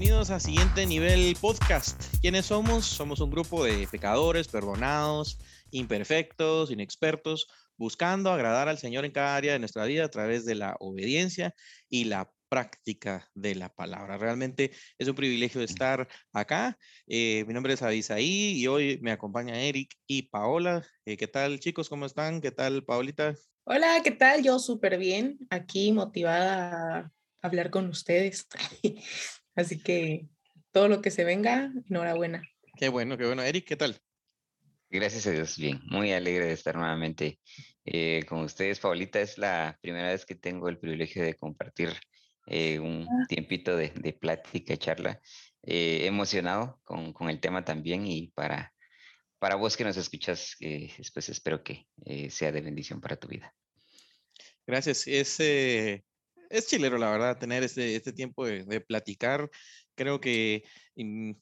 bienvenidos a Siguiente Nivel Podcast. ¿Quiénes somos? Somos un grupo de pecadores, perdonados, imperfectos, inexpertos, buscando agradar al Señor en cada área de nuestra vida a través de la obediencia y la práctica de la palabra. Realmente es un privilegio estar acá. Eh, mi nombre es Abisaí y hoy me acompaña Eric y Paola. Eh, ¿Qué tal chicos? ¿Cómo están? ¿Qué tal Paolita? Hola, ¿qué tal? Yo súper bien, aquí motivada a hablar con ustedes. Así que todo lo que se venga, enhorabuena. Qué bueno, qué bueno. Eric, ¿qué tal? Gracias a Dios, bien. Muy alegre de estar nuevamente eh, con ustedes. Paulita, es la primera vez que tengo el privilegio de compartir eh, un ah. tiempito de, de plática, charla. Eh, emocionado con, con, el tema también y para, para vos que nos escuchas, después espero que sea de bendición para tu vida. Gracias. Es, es chilero, la verdad, tener este, este tiempo de, platicar. Creo que mm,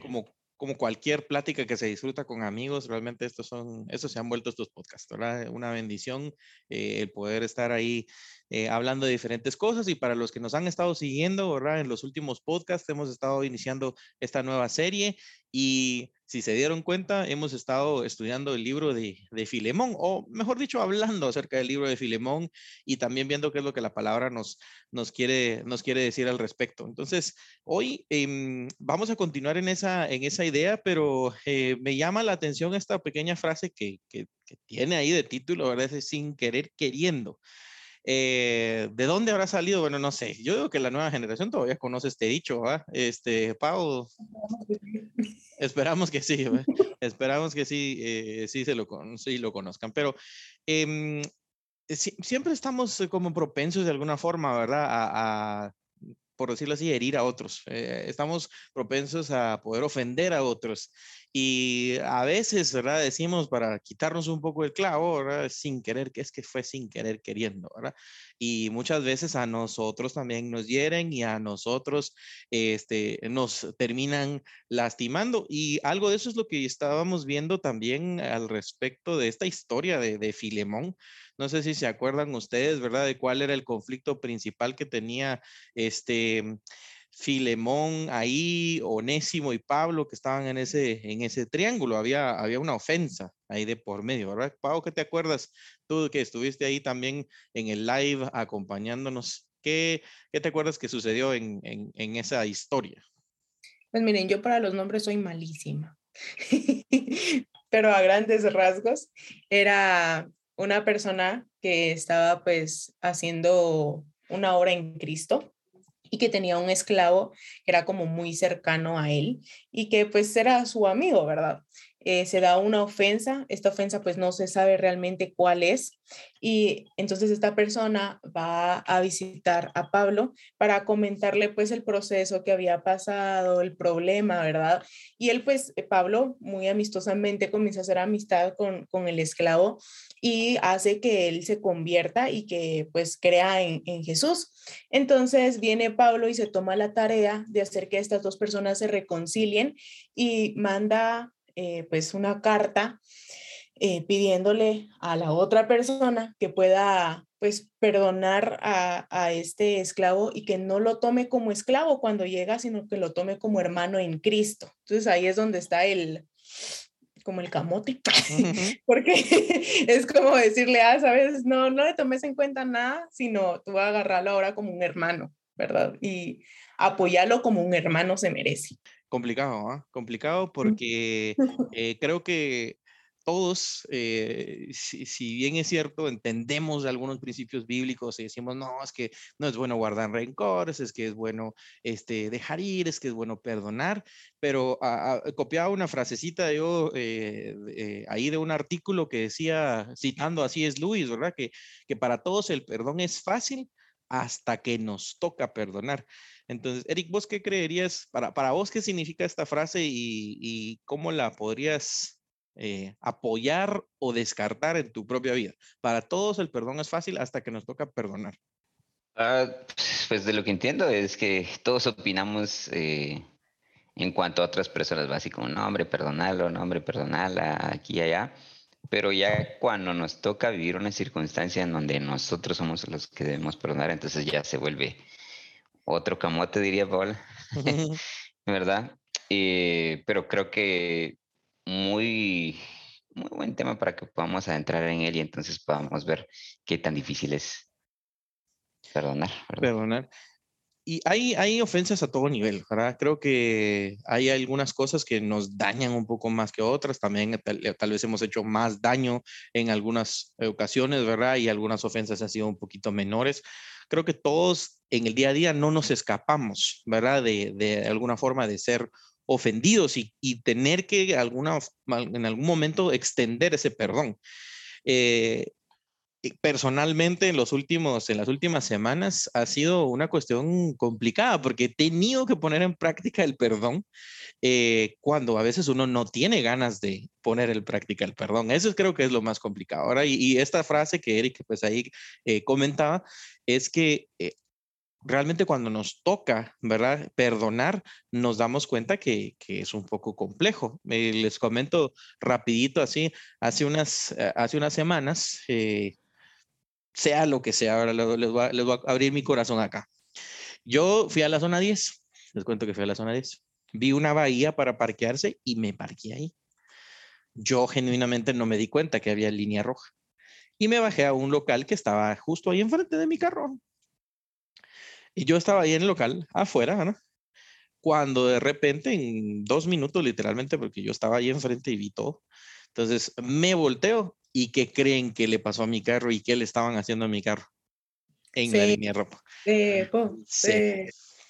como como cualquier plática que se disfruta con amigos, realmente estos son, estos se han vuelto estos podcasts, ¿verdad? Una bendición eh, el poder estar ahí eh, hablando de diferentes cosas y para los que nos han estado siguiendo, ¿verdad? En los últimos podcasts hemos estado iniciando esta nueva serie y si se dieron cuenta, hemos estado estudiando el libro de, de, Filemón, o mejor dicho, hablando acerca del libro de Filemón y también viendo qué es lo que la palabra nos, nos, quiere, nos quiere decir al respecto. Entonces, hoy eh, vamos a continuar en esa, en esa idea, pero eh, me llama la atención esta pequeña frase que, que, que tiene ahí de título, ¿verdad? Es sin querer queriendo. Eh, ¿De dónde habrá salido? Bueno, no sé. Yo digo que la nueva generación todavía conoce este dicho, ¿va? Este, Pau. Esperamos que sí, esperamos que sí, eh, sí se lo, sí lo conozcan. Pero em, siempre estamos como propensos de alguna forma, ¿verdad? a, por decirlo así, herir a otros. Eh, estamos propensos a poder ofender a otros. Y a veces, ¿verdad? Decimos para quitarnos un poco el clavo, ¿verdad? Sin querer, que es que fue sin querer queriendo, ¿verdad? Y muchas veces a nosotros también nos hieren y a nosotros este, nos terminan lastimando. Y algo de eso es lo que estábamos viendo también al respecto de esta historia de, de Filemón. No sé si se acuerdan ustedes, ¿verdad? De cuál era el conflicto principal que tenía este Filemón ahí, Onésimo y Pablo que estaban en ese, en ese triángulo. Había, había una ofensa ahí de por medio, ¿verdad? Pablo, ¿qué te acuerdas? Tú que estuviste ahí también en el live acompañándonos. ¿Qué, qué te acuerdas que sucedió en, en, en esa historia? Pues miren, yo para los nombres soy malísima, pero a grandes rasgos era una persona que estaba pues haciendo una obra en Cristo y que tenía un esclavo que era como muy cercano a él y que pues era su amigo, ¿verdad? Eh, se da una ofensa, esta ofensa pues no se sabe realmente cuál es y entonces esta persona va a visitar a Pablo para comentarle pues el proceso que había pasado, el problema, ¿verdad? Y él pues, eh, Pablo muy amistosamente comienza a hacer amistad con, con el esclavo y hace que él se convierta y que pues crea en, en Jesús. Entonces viene Pablo y se toma la tarea de hacer que estas dos personas se reconcilien y manda eh, pues una carta eh, pidiéndole a la otra persona que pueda pues perdonar a, a, este esclavo y que no lo tome como esclavo cuando llega, sino que lo tome como hermano en Cristo. Entonces ahí es donde está el como el camote, porque es como decirle, ah, sabes, no, no le tomes en cuenta nada, sino tú vas a agarrarlo ahora como un hermano, ¿verdad? Y apoyarlo como un hermano se merece. Complicado, ¿ah? Complicado porque eh, creo que todos, eh, si, bien es cierto, entendemos algunos principios bíblicos y decimos, no, es que no es bueno guardar rencores, es que es bueno este, dejar ir, es que es bueno perdonar, pero copiaba una frasecita yo eh, ahí de un artículo que decía, citando así es Luis, ¿verdad? Que, que para todos el perdón es fácil hasta que nos toca perdonar. Entonces, Eric, ¿vos qué creerías, para, para vos qué significa esta frase y, cómo la podrías eh, apoyar o descartar en tu propia vida? Para todos el perdón es fácil hasta que nos toca perdonar. Ah, pues de lo que entiendo es que todos opinamos eh, en cuanto a otras personas, básicamente, no, hombre, perdonarlo, no, hombre, perdonarla, aquí y allá. Pero ya cuando nos toca vivir una circunstancia en donde nosotros somos los que debemos perdonar, entonces ya se vuelve otro camote, diría Paul. ¿verdad? Eh, pero creo que muy, muy buen tema para que podamos adentrar en él y entonces podamos ver qué tan difícil es perdonar. Perdonar. Y hay, hay ofensas a todo nivel, ¿verdad? Creo que hay algunas cosas que nos dañan un poco más que otras. También tal, tal, vez hemos hecho más daño en algunas ocasiones, ¿verdad? Y algunas ofensas han sido un poquito menores. Creo que todos en el día a día no nos escapamos, ¿verdad? De, de alguna forma de ser ofendidos y, y tener que alguna, en algún momento extender ese perdón. Eh, personalmente en los últimos en las últimas semanas ha sido una cuestión complicada porque he tenido que poner en práctica el perdón eh, cuando a veces uno no tiene ganas de poner en práctica el perdón eso creo que es lo más complicado ahora y, esta frase que Eric pues ahí eh, comentaba es que eh, realmente cuando nos toca, ¿verdad? Perdonar, nos damos cuenta que, que es un poco complejo. Eh, les comento rapidito así, hace unas, eh, hace unas semanas, sea lo que sea, ahora les voy, a, abrir mi corazón acá. Yo fui a la zona 10, les cuento que fui a la zona 10, vi una bahía para parquearse y me parqué ahí. Yo genuinamente no me di cuenta que había línea roja. Y me bajé a un local que estaba justo ahí enfrente de mi carro. Y yo estaba ahí en el local, afuera, ¿no? Cuando de repente, en dos minutos literalmente, porque yo estaba ahí enfrente y vi todo, entonces me volteo y ¿qué creen que le pasó a mi carro y qué le estaban haciendo a mi carro? En sí. la línea ropa. Sí, sí.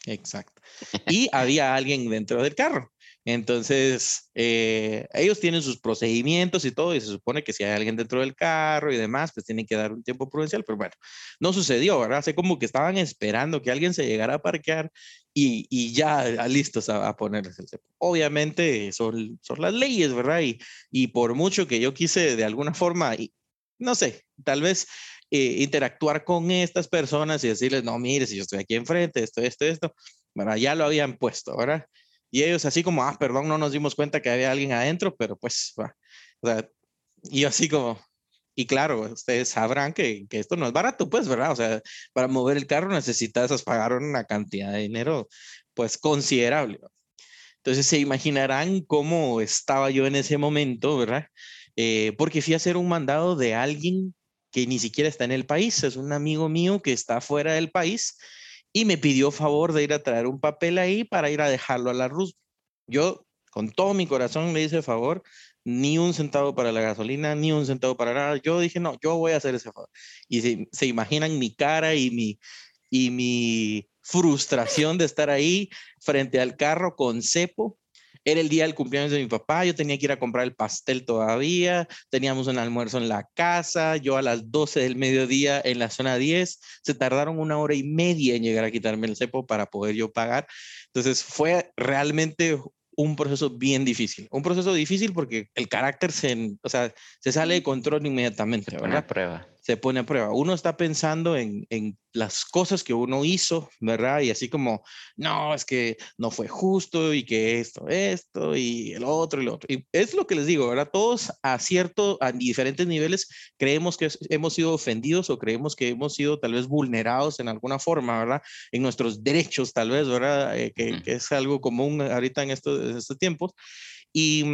Exacto. Y había alguien dentro del carro. Entonces, eh, ellos tienen sus procedimientos y todo, y se supone que si hay alguien dentro del carro y demás, pues tienen que dar un tiempo prudencial, pero bueno, no sucedió, ¿verdad? Hace como que estaban esperando que alguien se llegara a parquear y, y ya listos a, a ponerles el cepo. Obviamente son, son las leyes, ¿verdad? Y, y por mucho que yo quise de alguna forma, y, no sé, tal vez eh, interactuar con estas personas y decirles, no, mire, si yo estoy aquí enfrente, esto, esto, esto, ¿verdad? Ya lo habían puesto, ¿verdad? Y ellos así como, ah, perdón, no nos dimos cuenta que había alguien adentro, pero pues, va. o sea, y así como, y claro, ustedes sabrán que, que, esto no es barato, pues, ¿verdad? O sea, para mover el carro necesitas pagar una cantidad de dinero, pues, considerable. Entonces se imaginarán cómo estaba yo en ese momento, ¿verdad? Eh, porque fui a hacer un mandado de alguien que ni siquiera está en el país, es un amigo mío que está fuera del país y me pidió favor de ir a traer un papel ahí para ir a dejarlo a la Rus. Yo, con todo mi corazón, le hice favor, ni un centavo para la gasolina, ni un centavo para nada. Yo dije, no, yo voy a hacer ese favor. Y se, se imaginan mi cara y mi, y mi frustración de estar ahí frente al carro con cepo era el día del cumpleaños de mi papá, yo tenía que ir a comprar el pastel todavía, teníamos un almuerzo en la casa, yo a las 12 del mediodía en la zona 10, se tardaron una hora y media en llegar a quitarme el cepo para poder yo pagar. Entonces fue realmente un proceso bien difícil. Un proceso difícil porque el carácter se, o sea, se sale de control inmediatamente. Se pone a prueba. Se pone a prueba. Uno está pensando en, en, las cosas que uno hizo, ¿verdad? Y así como, no, es que no fue justo y que esto, esto y el otro y lo otro. Y es lo que les digo, ¿verdad? Todos a cierto, a diferentes niveles, creemos que hemos sido ofendidos o creemos que hemos sido tal vez vulnerados en alguna forma, ¿verdad? En nuestros derechos, tal vez, ¿verdad? Eh, que, mm. que, es algo común ahorita en estos, en estos tiempos. Y,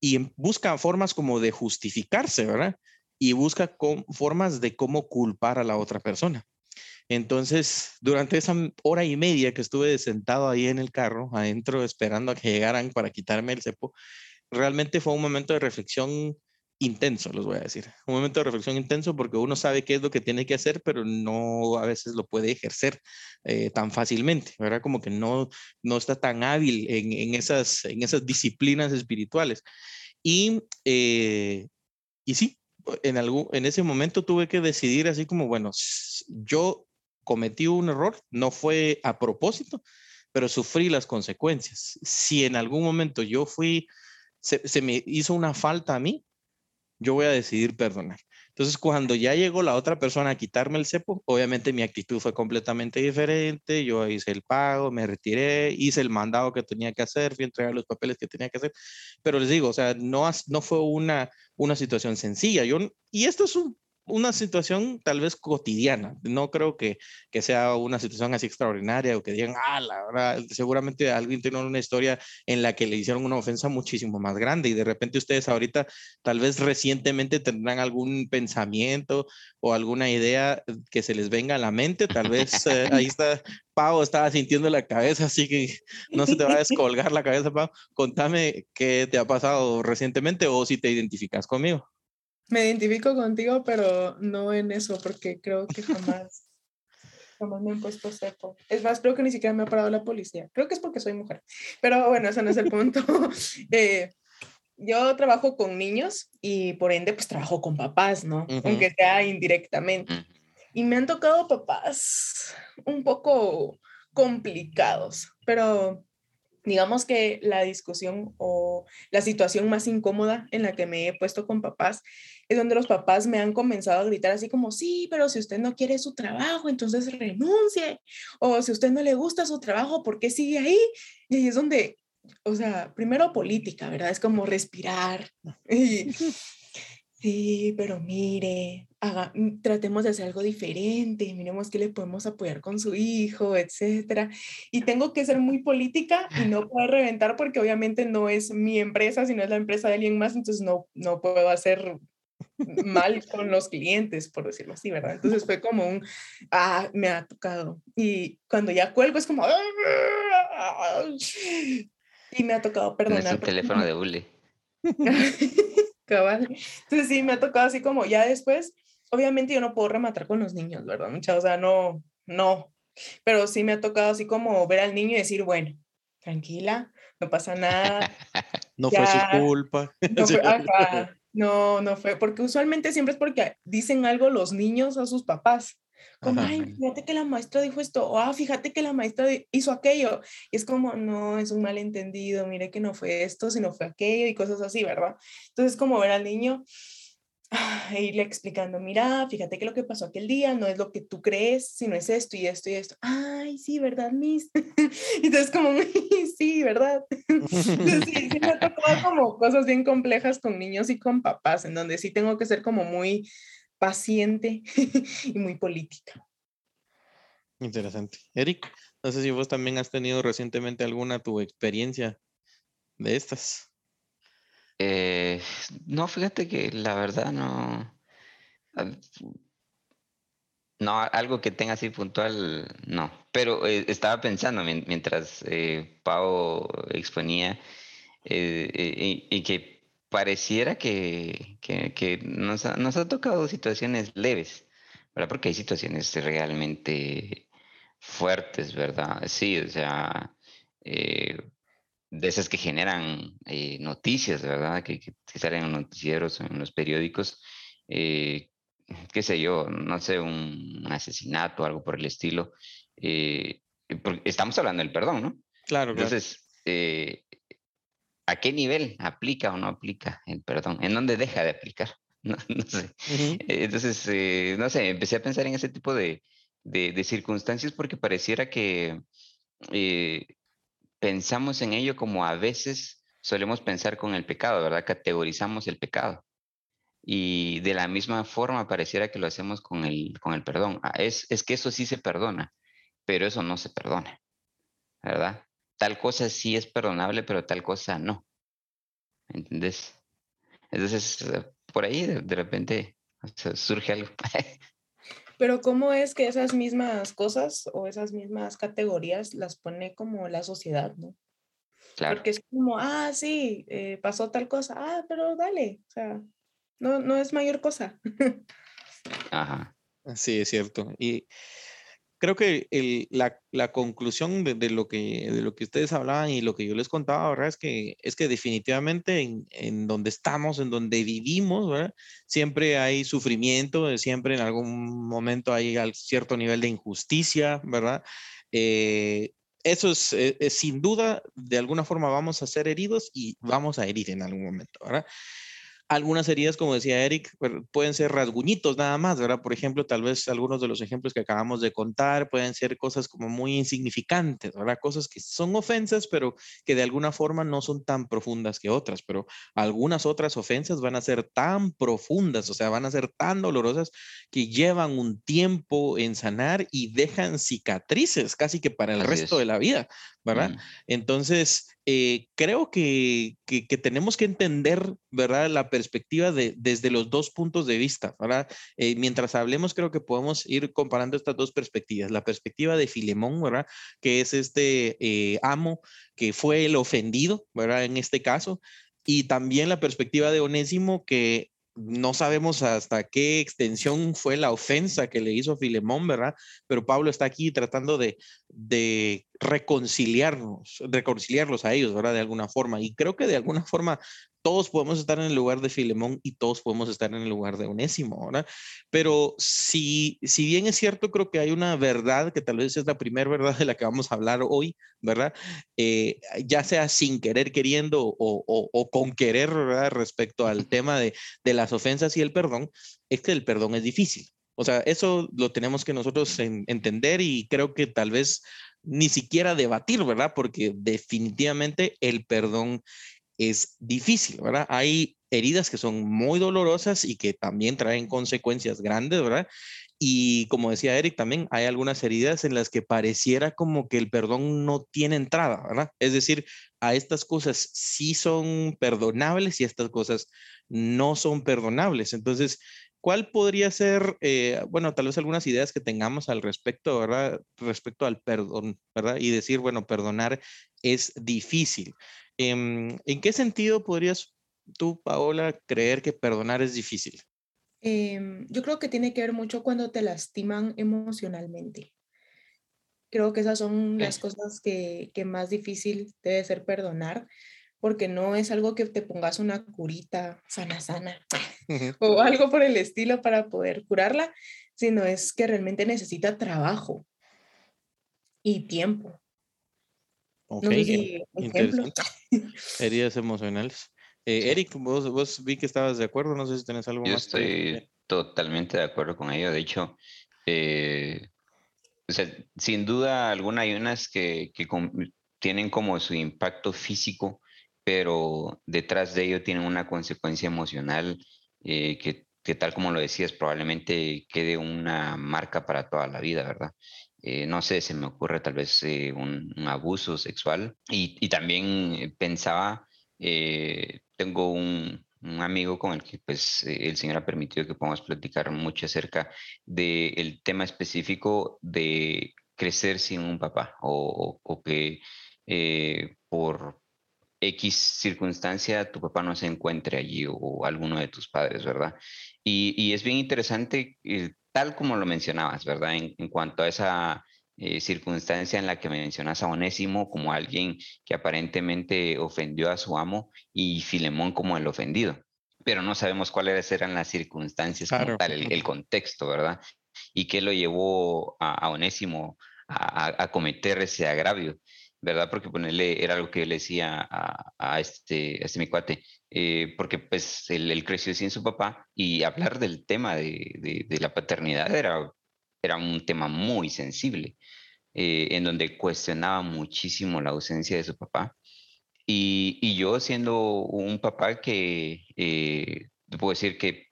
y buscan formas como de justificarse, ¿verdad? Y busca formas de cómo culpar a la otra persona. Entonces, durante esa hora y media que estuve sentado ahí en el carro, adentro, esperando a que llegaran para quitarme el cepo, realmente fue un momento de reflexión intenso, les voy a decir. Un momento de reflexión intenso porque uno sabe qué es lo que tiene que hacer, pero no a veces lo puede ejercer eh, tan fácilmente, ¿verdad? Como que no, no está tan hábil en, en esas, en esas disciplinas espirituales. Y, eh, y sí, en, algún, en ese momento tuve que decidir así como, bueno, yo cometí un error, no fue a propósito, pero sufrí las consecuencias. Si en algún momento yo fui, se, se, me hizo una falta a mí, yo voy a decidir perdonar. Entonces, cuando ya llegó la otra persona a quitarme el cepo, obviamente mi actitud fue completamente diferente. Yo hice el pago, me retiré, hice el mandado que tenía que hacer, fui a entregar los papeles que tenía que hacer. Pero les digo, o sea, no, no fue una, una situación sencilla. Yo, y esto es un una situación tal vez cotidiana. No creo que, que sea una situación así extraordinaria o que digan, ah, la verdad, seguramente alguien tiene una historia en la que le hicieron una ofensa muchísimo más grande y de repente ustedes ahorita tal vez recientemente tendrán algún pensamiento o alguna idea que se les venga a la mente. Tal vez eh, ahí está, Pau estaba sintiendo la cabeza, así que no se te va a descolgar la cabeza, Pau. Contame qué te ha pasado recientemente o si te identificas conmigo. Me identifico contigo, pero no en eso, porque creo que jamás, jamás me han puesto cepo. Es más, creo que ni siquiera me ha parado la policía. Creo que es porque soy mujer. Pero bueno, ese no es el punto. Eh, yo trabajo con niños y por ende, pues trabajo con papás, ¿no? Aunque sea indirectamente. Y me han tocado papás un poco complicados, pero digamos que la discusión o la situación más incómoda en la que me he puesto con papás es donde los papás me han comenzado a gritar así como, sí, pero si usted no quiere su trabajo, entonces renuncie. O si usted no le gusta su trabajo, ¿por qué sigue ahí? Y ahí es donde, o sea, primero política, ¿verdad? Es como respirar. Y, sí, pero mire, haga, mm, tratemos de hacer algo diferente, miremos qué le podemos apoyar con su hijo, etcétera. Y tengo que ser muy política y no puedo reventar porque obviamente no es mi empresa, sino es la empresa de alguien más, entonces no, no puedo hacer mal con los clientes, por decirlo así, ¿verdad? Entonces fue como un, ah, me ha tocado. Y cuando ya cuelgo es como, y me ha tocado perdonar. Es un teléfono de bully. Entonces sí, me ha tocado así como ya después, obviamente yo no puedo rematar con los niños, ¿verdad? Mucha, o sea, no, no, pero sí me ha tocado así como ver al niño y decir, bueno, tranquila, no pasa nada. no fue su culpa. No, fue, no, no fue, porque usualmente siempre es porque dicen algo los niños a sus papás. Como, ay, fíjate que la maestra dijo esto, o ah, fíjate que la maestra hizo aquello. Y es como, no, es un malentendido, mire que no fue esto, sino fue aquello y cosas así, ¿verdad? Entonces, como ver al niño, e irle explicando, mira, fíjate que lo que pasó aquel día no es lo que tú crees, sino es esto y esto y esto. Ay, sí, ¿verdad, Miss? Entonces como, sí, ¿verdad? Entonces, sí, sí me ha tocado como cosas bien complejas con niños y con papás, en donde sí tengo que ser como muy paciente y muy política. Interesante. Eric, no sé si vos también has tenido recientemente alguna tu experiencia de estas. Eh, no, fíjate que la verdad no. No, algo que tenga así puntual, no. Pero eh, estaba pensando mientras eh, Pau exponía y que pareciera que, nos, ha, nos, ha, tocado situaciones leves, ¿verdad? Porque hay situaciones realmente fuertes, ¿verdad? Sí, o sea, de esas que generan eh, noticias, ¿verdad? Que, salen en noticieros, en los periódicos, eh, qué sé yo, no sé, un, asesinato, algo por el estilo. Eh, estamos hablando del perdón, ¿no? Claro, Entonces, ¿a qué nivel aplica o no aplica el perdón? ¿En dónde deja de aplicar? No, sé. Entonces, no sé, empecé a pensar en ese tipo de, de circunstancias porque pareciera que pensamos en ello como a veces solemos pensar con el pecado, ¿verdad? Categorizamos el pecado. Y de la misma forma pareciera que lo hacemos con el, con el perdón. Ah, es, es que eso sí se perdona, pero eso no se perdona, ¿verdad? Tal cosa sí es perdonable, pero tal cosa no. ¿Entendés? Entonces, eh, por ahí de, repente surge algo. Pero ¿cómo es que esas mismas cosas o esas mismas categorías las pone como la sociedad, ¿no? Claro. Porque es como, ah, sí, eh, pasó tal cosa, ah, pero dale, o sea, no, no es mayor cosa. Ajá. Sí, es cierto. Y creo que la, conclusión de, lo que, de lo que ustedes hablaban y lo que yo les contaba, ¿verdad? Es que, es que definitivamente en, donde estamos, en donde vivimos, ¿verdad? Siempre hay sufrimiento, siempre en algún momento hay cierto nivel de injusticia, ¿verdad? Eh, eso es, eh, sin duda, de alguna forma vamos a ser heridos y vamos a herir en algún momento, ¿verdad? Algunas heridas, como decía Eric, pueden ser rasguñitos nada más, ¿verdad? Por ejemplo, tal vez algunos de los ejemplos que acabamos de contar pueden ser cosas como muy insignificantes, ¿verdad? Cosas que son ofensas, pero que de alguna forma no son tan profundas que otras, pero algunas otras ofensas van a ser tan profundas, o sea, van a ser tan dolorosas que llevan un tiempo en sanar y dejan cicatrices casi que para el resto de la vida, ¿verdad? Mm. Entonces, eh, creo que, que, tenemos que entender, ¿verdad? La perspectiva de, desde los dos puntos de vista, ¿verdad? Eh, mientras hablemos, creo que podemos ir comparando estas dos perspectivas. La perspectiva de Filemón, ¿verdad? Que es este eh, amo que fue el ofendido, ¿verdad? En este caso. Y también la perspectiva de Onésimo, que no sabemos hasta qué extensión fue la ofensa que le hizo Filemón, ¿verdad? Pero Pablo está aquí tratando de, de reconciliarnos, reconciliarlos a ellos, ¿verdad? De alguna forma. Y creo que de alguna forma todos podemos estar en el lugar de Filemón y todos podemos estar en el lugar de Onésimo, ¿verdad? Pero si, si bien es cierto, creo que hay una verdad que tal vez es la primera verdad de la que vamos a hablar hoy, ¿verdad? Eh, ya sea sin querer queriendo o, o, con querer, ¿verdad? Respecto al tema de, de las ofensas y el perdón, es que el perdón es difícil. O sea, eso lo tenemos que nosotros entender y creo que tal vez ni siquiera debatir, ¿verdad? Porque definitivamente el perdón es difícil, ¿verdad? Hay heridas que son muy dolorosas y que también traen consecuencias grandes, ¿verdad? Y como decía Eric, también hay algunas heridas en las que pareciera como que el perdón no tiene entrada, ¿verdad? Es decir, a estas cosas sí son perdonables y estas cosas no son perdonables. Entonces, ¿cuál podría ser, eh, bueno, tal vez algunas ideas que tengamos al respecto, ¿verdad? Respecto al perdón, ¿verdad? Y decir, bueno, perdonar es difícil. Em, ¿En qué sentido podrías tú, Paola, creer que perdonar es difícil? Em, yo creo que tiene que ver mucho cuando te lastiman emocionalmente. Creo que esas son las cosas que, que más difícil debe ser perdonar, porque no es algo que te pongas una curita sana, sana, o algo por el estilo para poder curarla, sino es que realmente necesita trabajo y tiempo. Ok, interesante. Heridas emocionales. Eh, Eric, vos, vos, vi que estabas de acuerdo, no sé si tenés algo Yo más. Yo estoy totalmente de acuerdo con ello. De hecho, eh, o sea, sin duda alguna hay unas que, que tienen como su impacto físico, pero detrás de ello tienen una consecuencia emocional eh, que, que, tal como lo decías, probablemente quede una marca para toda la vida, ¿verdad? Eh, no sé, se me ocurre tal vez eh, un, abuso sexual. Y, también eh, pensaba, tengo un, amigo con el que pues el Señor ha permitido que podamos platicar mucho acerca del tema específico de crecer sin un papá o, que por X circunstancia tu papá no se encuentre allí o, alguno de tus padres, ¿verdad? Y, y es bien interesante tal como lo mencionabas, ¿verdad? En, cuanto a esa eh, circunstancia en la que mencionas a Onésimo como alguien que aparentemente ofendió a su amo y Filemón como el ofendido. Pero no sabemos cuáles eran las circunstancias, como tal, el, contexto, ¿verdad? Y qué lo llevó a, Onésimo a, cometer ese agravio. ¿Verdad? Porque ponerle, era algo que le decía a, este, a este mi cuate, eh, porque pues él, creció sin su papá y hablar del tema de, de, la paternidad era, era un tema muy sensible, eh, en donde cuestionaba muchísimo la ausencia de su papá. Y, y yo siendo un papá que, eh, puedo decir que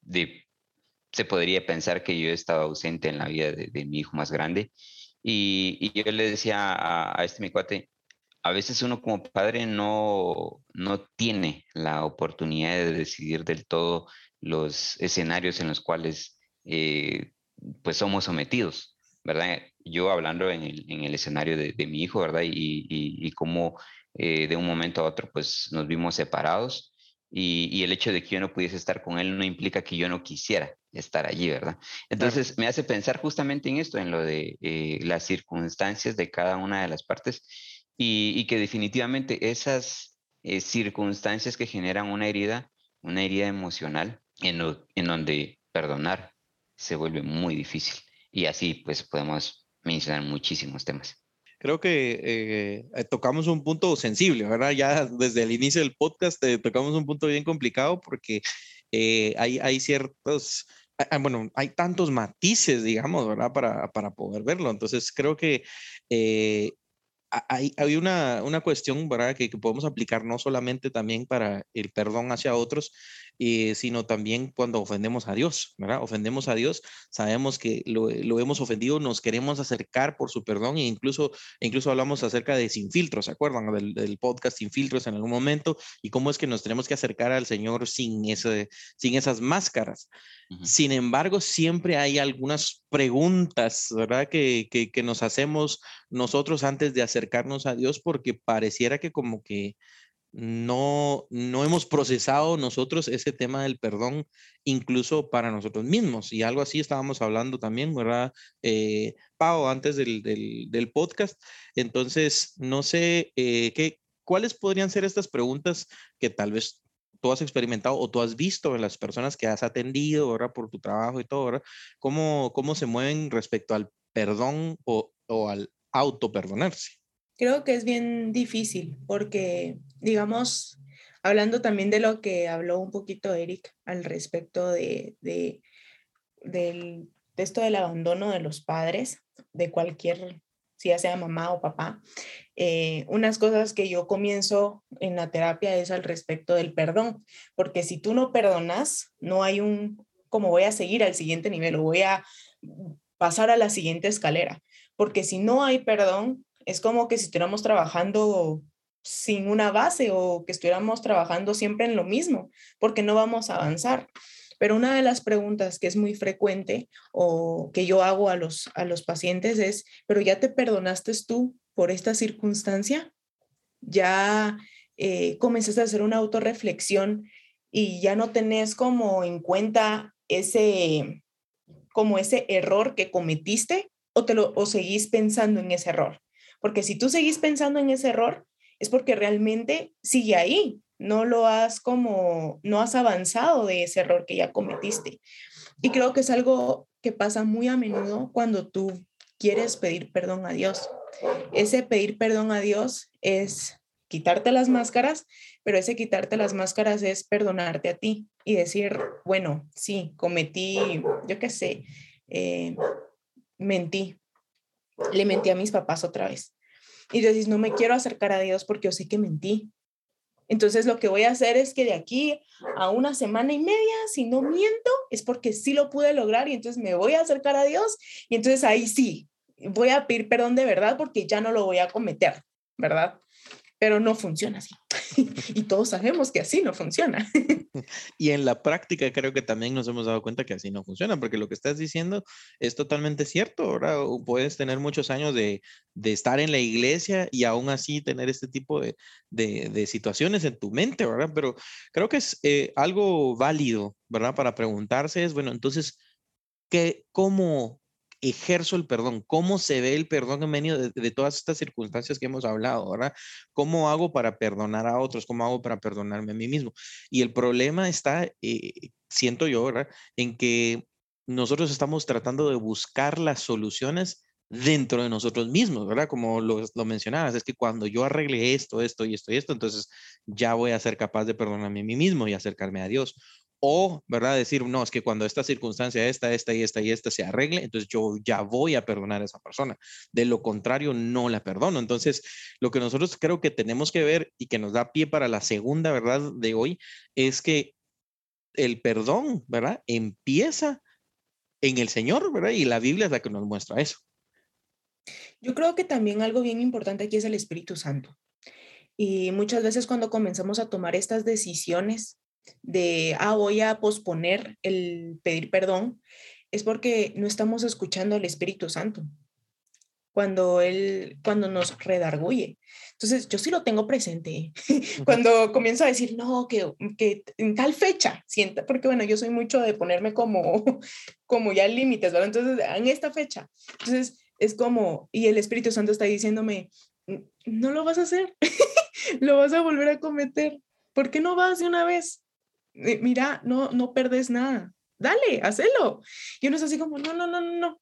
de, se podría pensar que yo estaba ausente en la vida de, de mi hijo más grande, y, yo le decía a, este mi cuate, a veces uno como padre no, no tiene la oportunidad de decidir del todo los escenarios en los cuales eh, pues somos sometidos, ¿verdad? Yo hablando en el, en el escenario de, mi hijo, ¿verdad? Y, y, y cómo eh, de un momento a otro pues nos vimos separados y, el hecho de que yo no pudiese estar con él no implica que yo no quisiera estar allí, ¿verdad? Entonces me hace pensar justamente en esto, en lo de eh, las circunstancias de cada una de las partes y, que definitivamente esas eh, circunstancias que generan una herida, una herida emocional, en, en donde perdonar se vuelve muy difícil. Y así pues podemos mencionar muchísimos temas. Creo que eh, eh, tocamos un punto sensible, ¿verdad? Ya desde el inicio del podcast tocamos un punto bien complicado porque hay, hay ciertos, ah, ah, bueno, hay tantos matices, digamos, ¿verdad? Para, para poder verlo. Entonces, creo que hay, hay una, una, cuestión, ¿verdad? Que, que, podemos aplicar no solamente también para el perdón hacia otros, eh, sino también cuando ofendemos a Dios, ¿verdad? Ofendemos a Dios, sabemos que lo, lo, hemos ofendido, nos queremos acercar por su perdón e incluso, incluso hablamos acerca de sin filtros, ¿se acuerdan? Del, del, podcast sin filtros en algún momento y cómo es que nos tenemos que acercar al Señor sin, ese, sin esas máscaras. Sin embargo, siempre hay algunas preguntas, ¿verdad? Que, que, que nos hacemos nosotros antes de acercarnos a Dios porque pareciera que como que no, no hemos procesado nosotros ese tema del perdón, incluso para nosotros mismos. Y algo así estábamos hablando también, ¿verdad, eh, Pau, antes del, del, podcast? Entonces, no sé eh, qué, cuáles podrían ser estas preguntas que tal vez tú has experimentado o tú has visto en las personas que has atendido, ahora Por tu trabajo y todo, ¿verdad? ¿Cómo, cómo se mueven respecto al perdón o, o al auto perdonarse? Creo que es bien difícil porque, digamos, hablando también de lo que habló un poquito Eric al respecto de, de, del, esto del abandono de los padres, de cualquier, si ya sea mamá o papá, eh, unas cosas que yo comienzo en la terapia es al respecto del perdón, porque si tú no perdonas, no hay un, como voy a seguir al siguiente nivel o voy a pasar a la siguiente escalera, porque si no hay perdón, es como que si estuviéramos trabajando sin una base o que estuviéramos trabajando siempre en lo mismo, porque no vamos a avanzar. Pero una de las preguntas que es muy frecuente o que yo hago a los, a los pacientes es, ¿pero ya te perdonaste tú por esta circunstancia? ¿Ya eh, comenzaste a hacer una autorreflexión y ya no tenés como en cuenta ese, como ese error que cometiste o, te lo, o seguís pensando en ese error? Porque si tú seguís pensando en ese error, es porque realmente sigue ahí, no lo has como, no has avanzado de ese error que ya cometiste. Y creo que es algo que pasa muy a menudo cuando tú quieres pedir perdón a Dios. Ese pedir perdón a Dios es quitarte las máscaras, pero ese quitarte las máscaras es perdonarte a ti y decir, bueno, sí, cometí, yo qué sé, eh, mentí, le mentí a mis papás otra vez. Y decís, no me quiero acercar a Dios porque yo sé que mentí. Entonces lo que voy a hacer es que de aquí a una semana y media, si no miento, es porque sí lo pude lograr y entonces me voy a acercar a Dios y entonces ahí sí, voy a pedir perdón de verdad porque ya no lo voy a cometer, ¿verdad? Pero no funciona así. y todos sabemos que así no funciona. y en la práctica creo que también nos hemos dado cuenta que así no funciona, porque lo que estás diciendo es totalmente cierto. Ahora puedes tener muchos años de, de estar en la iglesia y aún así tener este tipo de, de, situaciones en tu mente, ¿verdad? Pero creo que es eh, algo válido, ¿verdad? Para preguntarse es, bueno, entonces, ¿qué, ¿cómo, ejerzo el perdón? ¿Cómo se ve el perdón en medio de, todas estas circunstancias que hemos hablado, ¿verdad? ¿Cómo hago para perdonar a otros? ¿Cómo hago para perdonarme a mí mismo? Y el problema está, eh, siento yo, ¿verdad? En que nosotros estamos tratando de buscar las soluciones dentro de nosotros mismos, ¿verdad? Como lo, lo, mencionabas, es que cuando yo arregle esto, esto y esto y esto, entonces ya voy a ser capaz de perdonarme a mí mismo y acercarme a Dios. O, ¿verdad? Decir, no, es que cuando esta circunstancia, esta, esta y esta y esta se arregle, entonces yo ya voy a perdonar a esa persona. De lo contrario, no la perdono. Entonces, lo que nosotros creo que tenemos que ver y que nos da pie para la segunda verdad de hoy es que el perdón, ¿verdad? Empieza en el Señor, ¿verdad? Y la Biblia es la que nos muestra eso. Yo creo que también algo bien importante aquí es el Espíritu Santo. Y muchas veces cuando comenzamos a tomar estas decisiones, de, ah, voy a posponer el pedir perdón, es porque no estamos escuchando al Espíritu Santo cuando él, cuando nos redarguye. Entonces, yo sí lo tengo presente. cuando comienzo a decir, no, que, que en tal fecha, sienta, porque bueno, yo soy mucho de ponerme como, como ya límites, ¿verdad? Entonces, en esta fecha. Entonces, es como, y el Espíritu Santo está diciéndome, no lo vas a hacer, lo vas a volver a cometer. ¿Por qué no vas de una vez? Mira, no, no perdes nada. Dale, hacelo. Y uno es así como, no, no, no, no, no.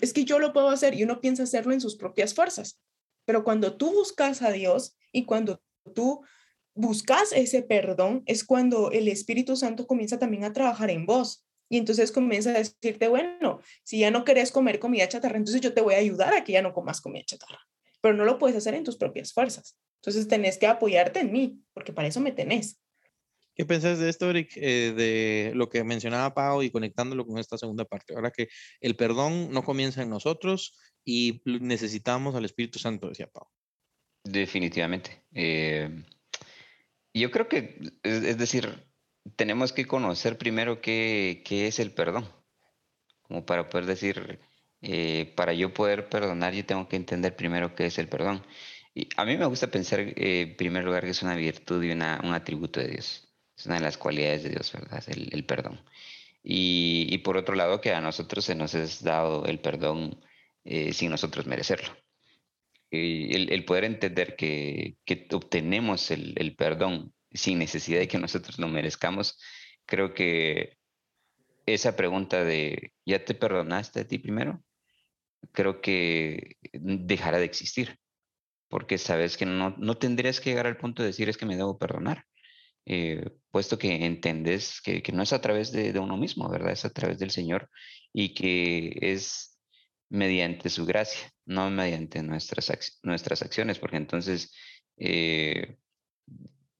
es que yo lo puedo hacer y uno piensa hacerlo en sus propias fuerzas. Pero cuando tú buscas a Dios y cuando tú buscas ese perdón, es cuando el Espíritu Santo comienza también a trabajar en vos. Y entonces comienza a decirte, bueno, si ya no querés comer comida chatarra, entonces yo te voy a ayudar a que ya no comas comida chatarra. Pero no lo puedes hacer en tus propias fuerzas. Entonces tenés que apoyarte en mí, porque para eso me tenés. ¿Qué pensás de esto, Eric? Eh, de lo que mencionaba Pau y conectándolo con esta segunda parte. Ahora que el perdón no comienza en nosotros y necesitamos al Espíritu Santo, decía Pau. Definitivamente. Eh, yo creo que, es, decir, tenemos que conocer primero qué, qué, es el perdón. Como para poder decir, eh, para yo poder perdonar, yo tengo que entender primero qué es el perdón. Y a mí me gusta pensar, en primer lugar, que es una virtud y una, un atributo de Dios. Es una de las cualidades de Dios, ¿verdad? El, el perdón. Y, y, por otro lado, que a nosotros se nos es dado el perdón eh, sin nosotros merecerlo. Y el, el, poder entender que, que obtenemos el, el, perdón sin necesidad de que nosotros lo merezcamos, creo que esa pregunta de, ¿ya te perdonaste a ti primero? Creo que dejará de existir, porque sabes que no, no tendrías que llegar al punto de decir es que me debo perdonar eh, puesto que entendés que, no es a través de, de, uno mismo, ¿verdad? Es a través del Señor y que es mediante su gracia, no mediante nuestras, nuestras acciones, porque entonces eh,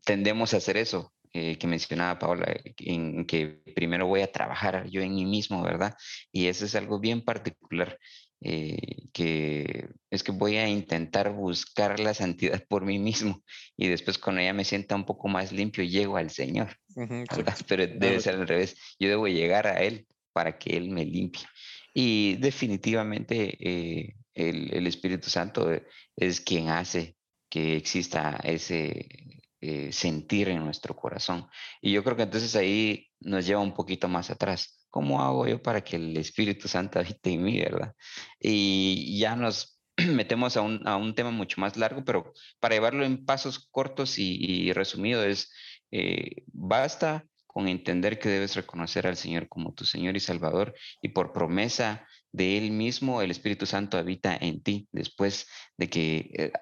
tendemos a hacer eso, eh, que mencionaba Paola, en que primero voy a trabajar yo en mí mismo, ¿verdad? Y eso es algo bien particular eh, que es que voy a intentar buscar la santidad por mí mismo y después cuando ya me sienta un poco más limpio llego al Señor, pero debe ser al revés, yo debo llegar a Él para que Él me limpie. Y definitivamente eh, el, el, Espíritu Santo es quien hace que exista ese eh, sentir en nuestro corazón. Y yo creo que entonces ahí nos lleva un poquito más atrás ¿Cómo hago yo para que el Espíritu Santo habite en mí, verdad? Y ya nos metemos a un, a un tema mucho más largo, pero para llevarlo en pasos cortos y, y resumido es, eh, basta con entender que debes reconocer al Señor como tu Señor y Salvador y por promesa de Él mismo, el Espíritu Santo habita en ti después de que eh,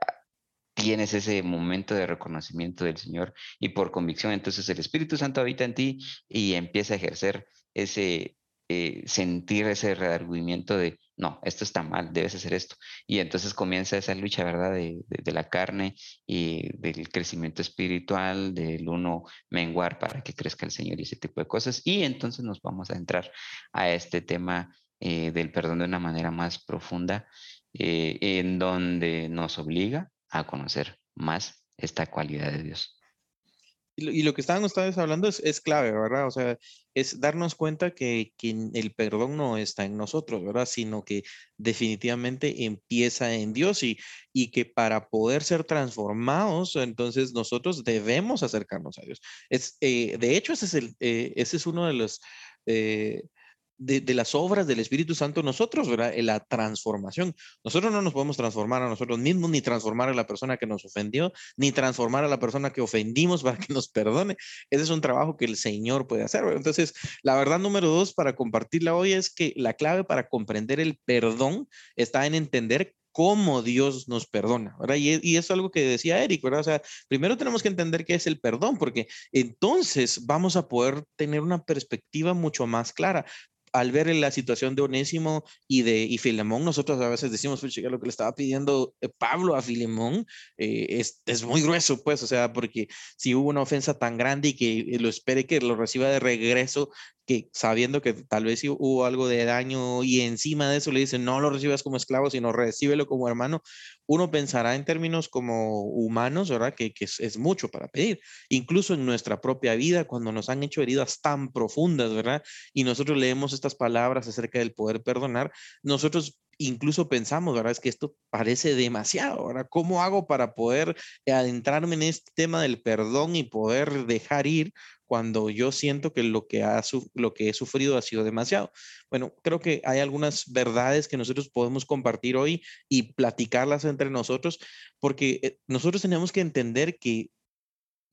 tienes ese momento de reconocimiento del Señor y por convicción, entonces el Espíritu Santo habita en ti y empieza a ejercer ese eh, sentir ese redargüimiento de, no, esto está mal, debes hacer esto. Y entonces comienza esa lucha, ¿verdad? De, de, la carne y del crecimiento espiritual, del uno menguar para que crezca el Señor y ese tipo de cosas. Y entonces nos vamos a entrar a este tema eh, del perdón de una manera más profunda, eh, en donde nos obliga a conocer más esta cualidad de Dios. Y lo, que estaban ustedes hablando es, es, clave, ¿verdad? O sea, es darnos cuenta que, que, el perdón no está en nosotros, ¿verdad? Sino que definitivamente empieza en Dios y, y que para poder ser transformados, entonces nosotros debemos acercarnos a Dios. Es, eh, de hecho, ese es, el, eh, ese es uno de los... Eh, de, las obras del Espíritu Santo nosotros, ¿verdad? En la transformación. Nosotros no nos podemos transformar a nosotros mismos, ni transformar a la persona que nos ofendió, ni transformar a la persona que ofendimos para que nos perdone. Ese es un trabajo que el Señor puede hacer. ¿verdad? Entonces, la verdad número dos para compartirla hoy es que la clave para comprender el perdón está en entender cómo Dios nos perdona, ¿verdad? Y, y, es algo que decía Eric, ¿verdad? O sea, primero tenemos que entender qué es el perdón, porque entonces vamos a poder tener una perspectiva mucho más clara al ver la situación de Onésimo y de y Filemón, nosotros a veces decimos, chica, lo que le estaba pidiendo eh, Pablo a Filemón eh, es, es, muy grueso, pues, o sea, porque si hubo una ofensa tan grande y que lo espere que lo reciba de regreso, que sabiendo que tal vez hubo algo de daño y encima de eso le dicen, no lo recibas como esclavo, sino recíbelo como hermano, uno pensará en términos como humanos, ¿verdad? Que, que es, es, mucho para pedir. Incluso en nuestra propia vida, cuando nos han hecho heridas tan profundas, ¿verdad? Y nosotros leemos estas palabras acerca del poder perdonar, nosotros incluso pensamos, ¿verdad? Es que esto parece demasiado, ¿verdad? ¿Cómo hago para poder adentrarme en este tema del perdón y poder dejar ir cuando yo siento que lo que, ha, lo que he sufrido ha sido demasiado. Bueno, creo que hay algunas verdades que nosotros podemos compartir hoy y platicarlas entre nosotros, porque eh, nosotros tenemos que entender que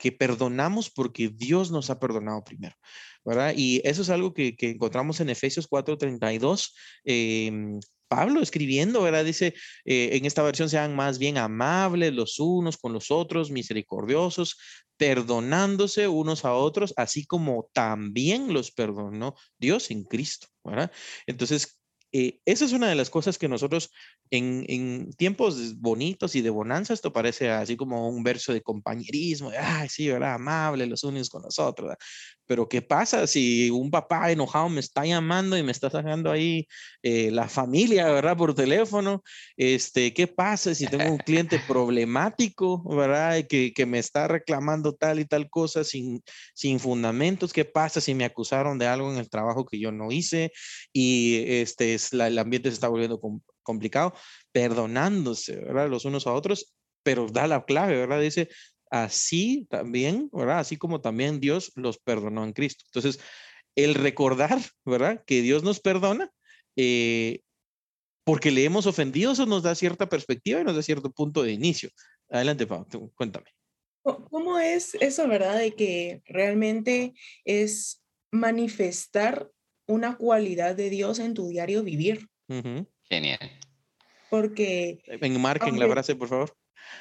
que perdonamos porque Dios nos ha perdonado primero, ¿verdad? Y eso es algo que, encontramos en Efesios 4:32. Eh, Pablo escribiendo, ¿verdad? Dice, eh, en esta versión sean más bien amables los unos con los otros, misericordiosos, perdonándose unos a otros, así como también los perdonó Dios en Cristo, ¿verdad? Entonces, eh, esa es una de las cosas que nosotros en, tiempos bonitos y de bonanza, esto parece así como un verso de compañerismo, de, ay, sí, ¿verdad? Amable los unos con los otros. Pero ¿qué pasa si un papá enojado me está llamando y me está sacando ahí eh, la familia, ¿verdad? Por teléfono. Este, ¿Qué pasa si tengo un cliente problemático, ¿verdad? Que, que me está reclamando tal y tal cosa sin, sin fundamentos. ¿Qué pasa si me acusaron de algo en el trabajo que yo no hice y este, es la, el ambiente se está volviendo complicado? Perdonándose, ¿verdad? Los unos a otros pero da la clave, ¿verdad? Dice, así también, ¿verdad? Así como también Dios los perdonó en Cristo. Entonces, el recordar, ¿verdad? Que Dios nos perdona, eh, porque le hemos ofendido, eso nos da cierta perspectiva y nos da cierto punto de inicio. Adelante, Pau, cuéntame. ¿Cómo es eso, verdad? De que realmente es manifestar una cualidad de Dios en tu diario vivir. Genial. Porque... Enmarquen la frase, por favor.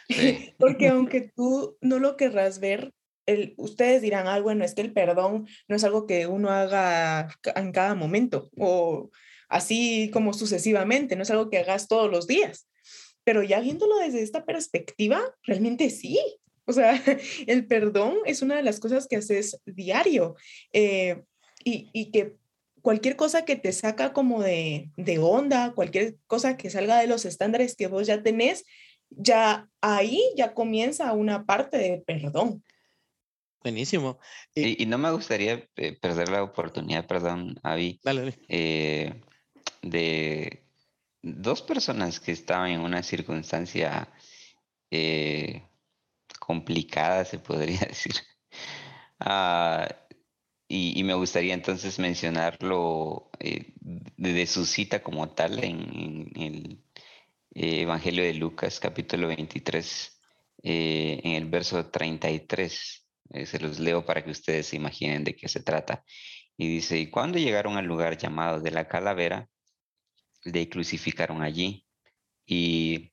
Porque aunque tú no lo querrás ver, el, ustedes dirán, ah, bueno, es que el perdón no es algo que uno haga en cada momento o así como sucesivamente, no es algo que hagas todos los días. Pero ya viéndolo desde esta perspectiva, realmente sí. O sea, el perdón es una de las cosas que haces diario eh, y, y que cualquier cosa que te saca como de, de onda, cualquier cosa que salga de los estándares que vos ya tenés, ya ahí ya comienza una parte de perdón. Buenísimo. Y, no me gustaría eh, perder la oportunidad, perdón, Avi, eh, de dos personas que estaban en una circunstancia eh, complicada, se podría decir. Ah, y, me gustaría entonces mencionarlo de, su cita como tal en, el eh, Evangelio de Lucas, capítulo 23, eh, en el verso 33. Eh, se los leo para que ustedes se imaginen de qué se trata. Y dice, y cuando llegaron al lugar llamado de la calavera, le crucificaron allí. Y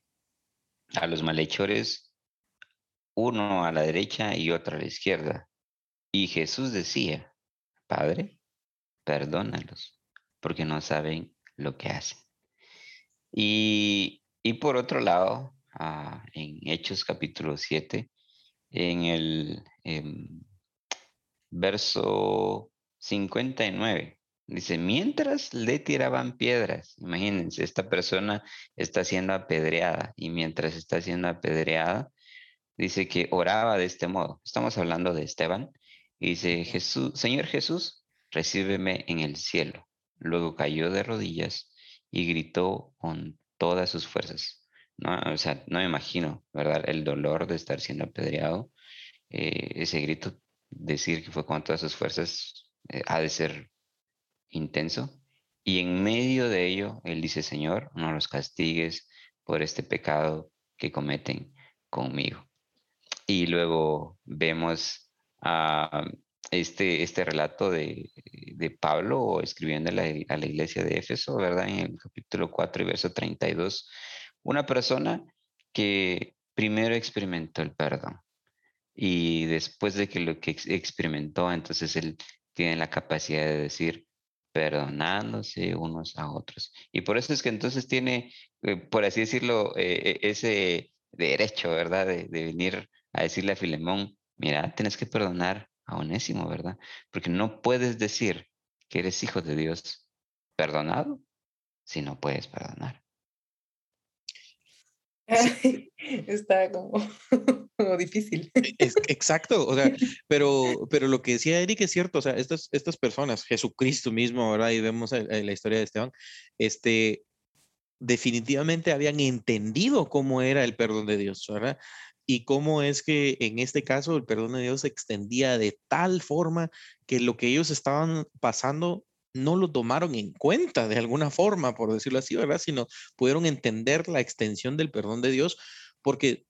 a los malhechores, uno a la derecha y otro a la izquierda. Y Jesús decía, Padre, perdónalos, porque no saben lo que hacen. Y y por otro lado, ah, en Hechos capítulo 7, en el em, verso 59, dice, mientras le tiraban piedras, imagínense, esta persona está siendo apedreada y mientras está siendo apedreada, dice que oraba de este modo. Estamos hablando de Esteban. Y dice, Jesús, Señor Jesús, recíbeme en el cielo. Luego cayó de rodillas y gritó con todas sus fuerzas. ¿no? O sea, no me imagino, ¿verdad? El dolor de estar siendo apedreado, eh, ese grito, decir que fue con todas sus fuerzas, eh, ha de ser intenso. Y en medio de ello, Él dice, Señor, no los castigues por este pecado que cometen conmigo. Y luego vemos a este, este relato de, de Pablo escribiendo a la, a la, iglesia de Éfeso, ¿verdad? En el capítulo 4 y verso 32, una persona que primero experimentó el perdón y después de que lo que experimentó, entonces él tiene la capacidad de decir, perdonándose unos a otros. Y por eso es que entonces tiene, eh, por así decirlo, eh, e, ese derecho, ¿verdad? De, de venir a decirle a Filemón, mira, tienes que perdonar a Onésimo, ¿verdad? Porque no puedes decir que eres hijo de Dios perdonado si no puedes perdonar. Está como, difícil. E, exacto, o sea, pero, pero lo que decía Eric es cierto, o sea, estas, estas personas, Jesucristo mismo, ¿verdad? Y vemos la historia de Esteban, este, definitivamente habían entendido cómo era el perdón de Dios, ¿verdad? Y cómo es que en este caso el perdón de Dios se extendía de tal forma que lo que ellos estaban pasando no lo tomaron en cuenta de alguna forma, por decirlo así, ¿verdad? Sino pudieron entender la extensión del perdón de Dios porque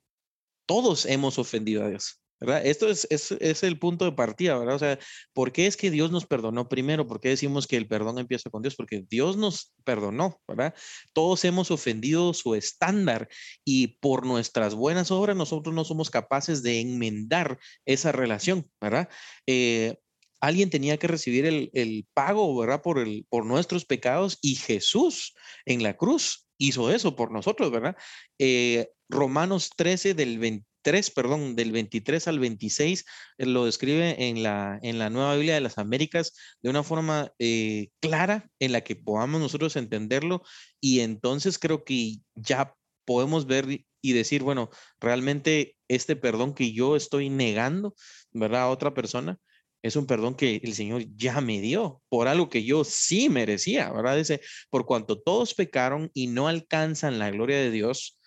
todos hemos ofendido a Dios. ¿Verdad? Esto es, es, es, el punto de partida, ¿verdad? O sea, ¿por qué es que Dios nos perdonó primero? ¿Por qué decimos que el perdón empieza con Dios? Porque Dios nos perdonó, ¿verdad? Todos hemos ofendido su estándar y por nuestras buenas obras nosotros no somos capaces de enmendar esa relación, ¿verdad? Eh, alguien tenía que recibir el, el, pago, ¿verdad? Por, el, por nuestros pecados y Jesús en la cruz hizo eso por nosotros, ¿verdad? Eh, Romanos 13 del 23, perdón, del 23 al 26, eh, lo describe en la, en la Nueva Biblia de las Américas de una forma eh, clara en la que podamos nosotros entenderlo y entonces creo que ya podemos ver y decir, bueno, realmente este perdón que yo estoy negando, ¿verdad? A otra persona, es un perdón que el Señor ya me dio por algo que yo sí merecía, ¿verdad? Dice, por cuanto todos pecaron y no alcanzan la gloria de Dios,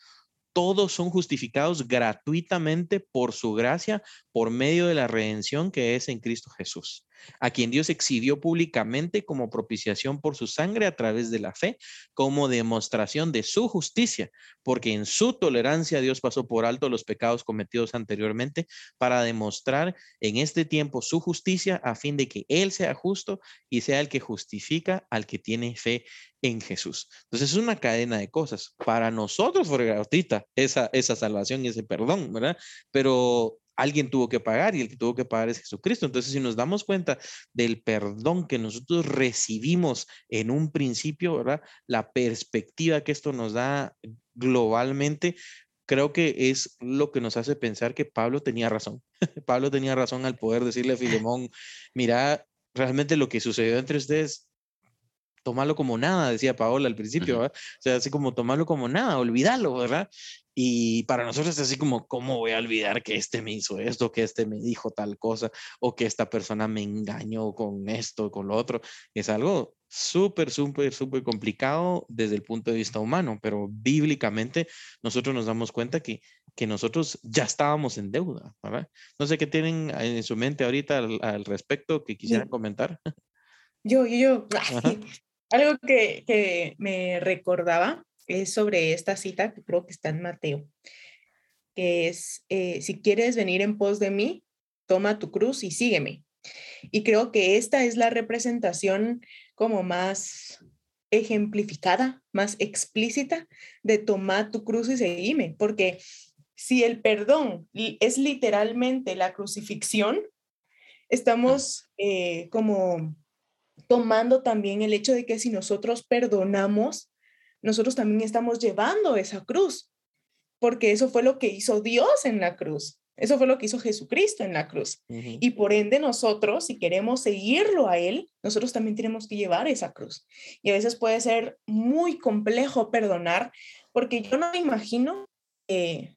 todos son justificados gratuitamente por su gracia, por medio de la redención que es en Cristo Jesús a quien Dios exhibió públicamente como propiciación por su sangre a través de la fe, como demostración de su justicia, porque en su tolerancia Dios pasó por alto los pecados cometidos anteriormente para demostrar en este tiempo su justicia a fin de que Él sea justo y sea el que justifica al que tiene fe en Jesús. Entonces es una cadena de cosas. Para nosotros fue gratuita esa, esa salvación y ese perdón, ¿verdad? Pero alguien tuvo que pagar y el que tuvo que pagar es Jesucristo. Entonces, si nos damos cuenta del perdón que nosotros recibimos en un principio, ¿verdad? La perspectiva que esto nos da globalmente, creo que es lo que nos hace pensar que Pablo tenía razón. Pablo tenía razón al poder decirle a Filemón, mira, realmente lo que sucedió entre ustedes tomarlo como nada, decía Paola al principio, ¿verdad? O sea, así como tomarlo como nada, olvídalo, ¿verdad? Y para nosotros es así como, ¿cómo voy a olvidar que este me hizo esto, que este me dijo tal cosa, o que esta persona me engañó con esto, con lo otro? Es algo súper, súper, súper complicado desde el punto de vista humano, pero bíblicamente nosotros nos damos cuenta que, que nosotros ya estábamos en deuda, ¿verdad? No sé qué tienen en su mente ahorita al, respecto que quisieran comentar. Yo, yo, yo. Algo que, que me recordaba es sobre esta cita que creo que está en Mateo, que es, eh, si quieres venir en pos de mí, toma tu cruz y sígueme. Y creo que esta es la representación como más ejemplificada, más explícita de tomar tu cruz y seguirme, porque si el perdón es literalmente la crucifixión, estamos eh, como tomando también el hecho de que si nosotros perdonamos, nosotros también estamos llevando esa cruz, porque eso fue lo que hizo Dios en la cruz. Eso fue lo que hizo Jesucristo en la cruz. Y por ende nosotros, si queremos seguirlo a Él, nosotros también tenemos que llevar esa cruz. Y a veces puede ser muy complejo perdonar, porque yo no me imagino eh,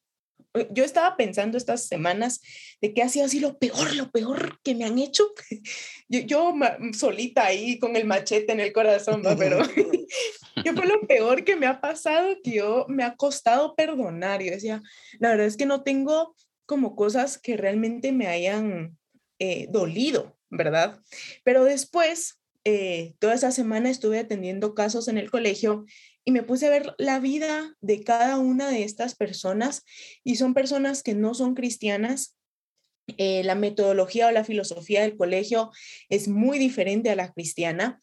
yo estaba pensando estas semanas de qué ha sido así lo peor, lo peor que me han hecho. Yo, yo solita ahí con el machete en el corazón, pero ¿qué fue lo peor que me ha pasado? Que yo me ha costado perdonar. Yo decía, la verdad es que no tengo como cosas que realmente me hayan eh, dolido, ¿verdad? Pero después, eh, toda esa semana estuve atendiendo casos en el colegio y me puse a ver la vida de cada una de estas personas y son personas que no son cristianas. Eh, la metodología o la filosofía del colegio es muy diferente a la cristiana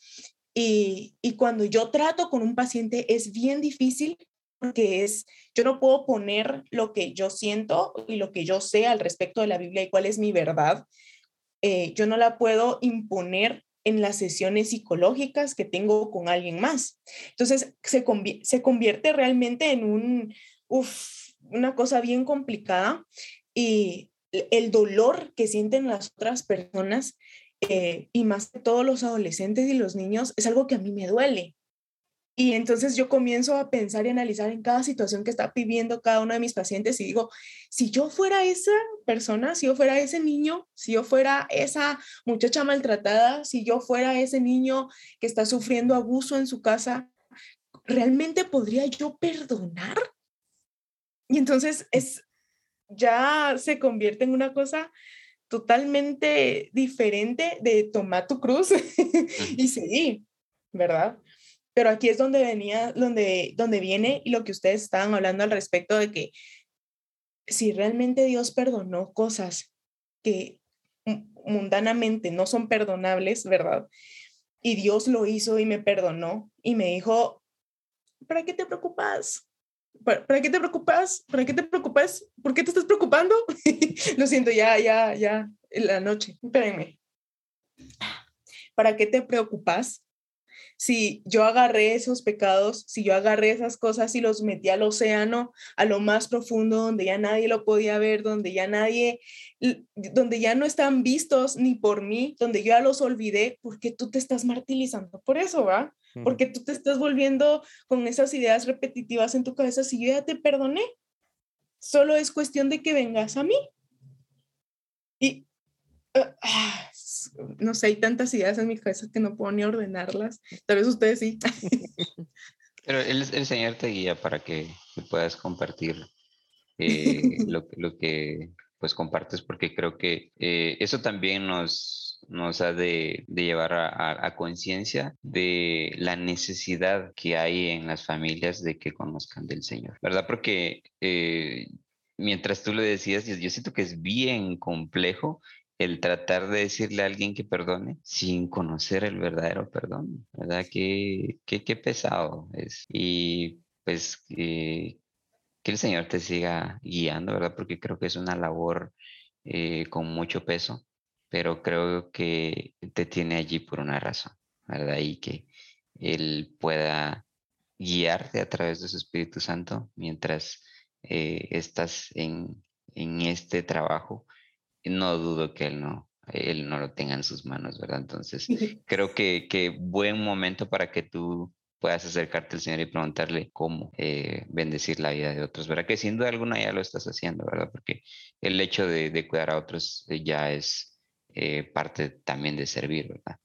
y, y cuando yo trato con un paciente es bien difícil porque es, yo no puedo poner lo que yo siento y lo que yo sé al respecto de la Biblia y cuál es mi verdad. Eh, yo no la puedo imponer en las sesiones psicológicas que tengo con alguien más. Entonces, se, convierte realmente en un, una cosa bien complicada y el dolor que sienten las otras personas eh, y más que todos los adolescentes y los niños es algo que a mí me duele. Y entonces yo comienzo a pensar y analizar en cada situación que está viviendo cada uno de mis pacientes y digo, si yo fuera esa persona, si yo fuera ese niño, si yo fuera esa muchacha maltratada, si yo fuera ese niño que está sufriendo abuso en su casa, ¿realmente podría yo perdonar? Y entonces es, ya se convierte en una cosa totalmente diferente de tomar tu cruz y seguir, ¿verdad? Pero aquí es donde venía, donde, donde viene lo que ustedes estaban hablando al respecto de que si realmente Dios perdonó cosas que mundanamente no son perdonables, ¿verdad? Y Dios lo hizo y me perdonó y me dijo, ¿para qué te preocupas? ¿Para, qué te preocupas? ¿Para qué te preocupas? ¿Por qué te estás preocupando? lo siento, ya, ya, ya, en la noche. Espérenme. ¿Para qué te preocupas? Si yo agarré esos pecados, si yo agarré esas cosas y los metí al océano, a lo más profundo, donde ya nadie lo podía ver, donde ya nadie, donde ya no están vistos ni por mí, donde yo ya los olvidé, porque tú te estás martirizando por eso, ¿va? Porque tú te estás volviendo con esas ideas repetitivas en tu cabeza, si yo ya te perdoné, solo es cuestión de que vengas a mí. Y ah, ah, no sé, hay tantas ideas en mi cabeza que no puedo ni ordenarlas. Tal vez ustedes sí. Pero el, el Señor te guía para que, puedas compartir eh, lo, lo, que pues compartes, porque creo que eh, eso también nos, nos ha de, de llevar a, a, conciencia de la necesidad que hay en las familias de que conozcan del Señor, ¿verdad? Porque eh, mientras tú lo decías, yo, yo siento que es bien complejo el tratar de decirle a alguien que perdone sin conocer el verdadero perdón, ¿verdad? Qué, qué, qué pesado es. Y pues que el Señor te siga guiando, ¿verdad? Porque creo que es una labor eh, con mucho peso, pero creo que te tiene allí por una razón, ¿verdad? Y que Él pueda guiarte a través de su Espíritu Santo mientras eh, estás en, en este trabajo no dudo que él no, él no lo tenga en sus manos, ¿verdad? Entonces, creo que, que buen momento para que tú puedas acercarte al Señor y preguntarle cómo eh, bendecir la vida de otros, ¿verdad? Que sin duda alguna ya lo estás haciendo, ¿verdad? Porque el hecho de, de cuidar a otros eh, ya es eh, parte también de servir, ¿verdad?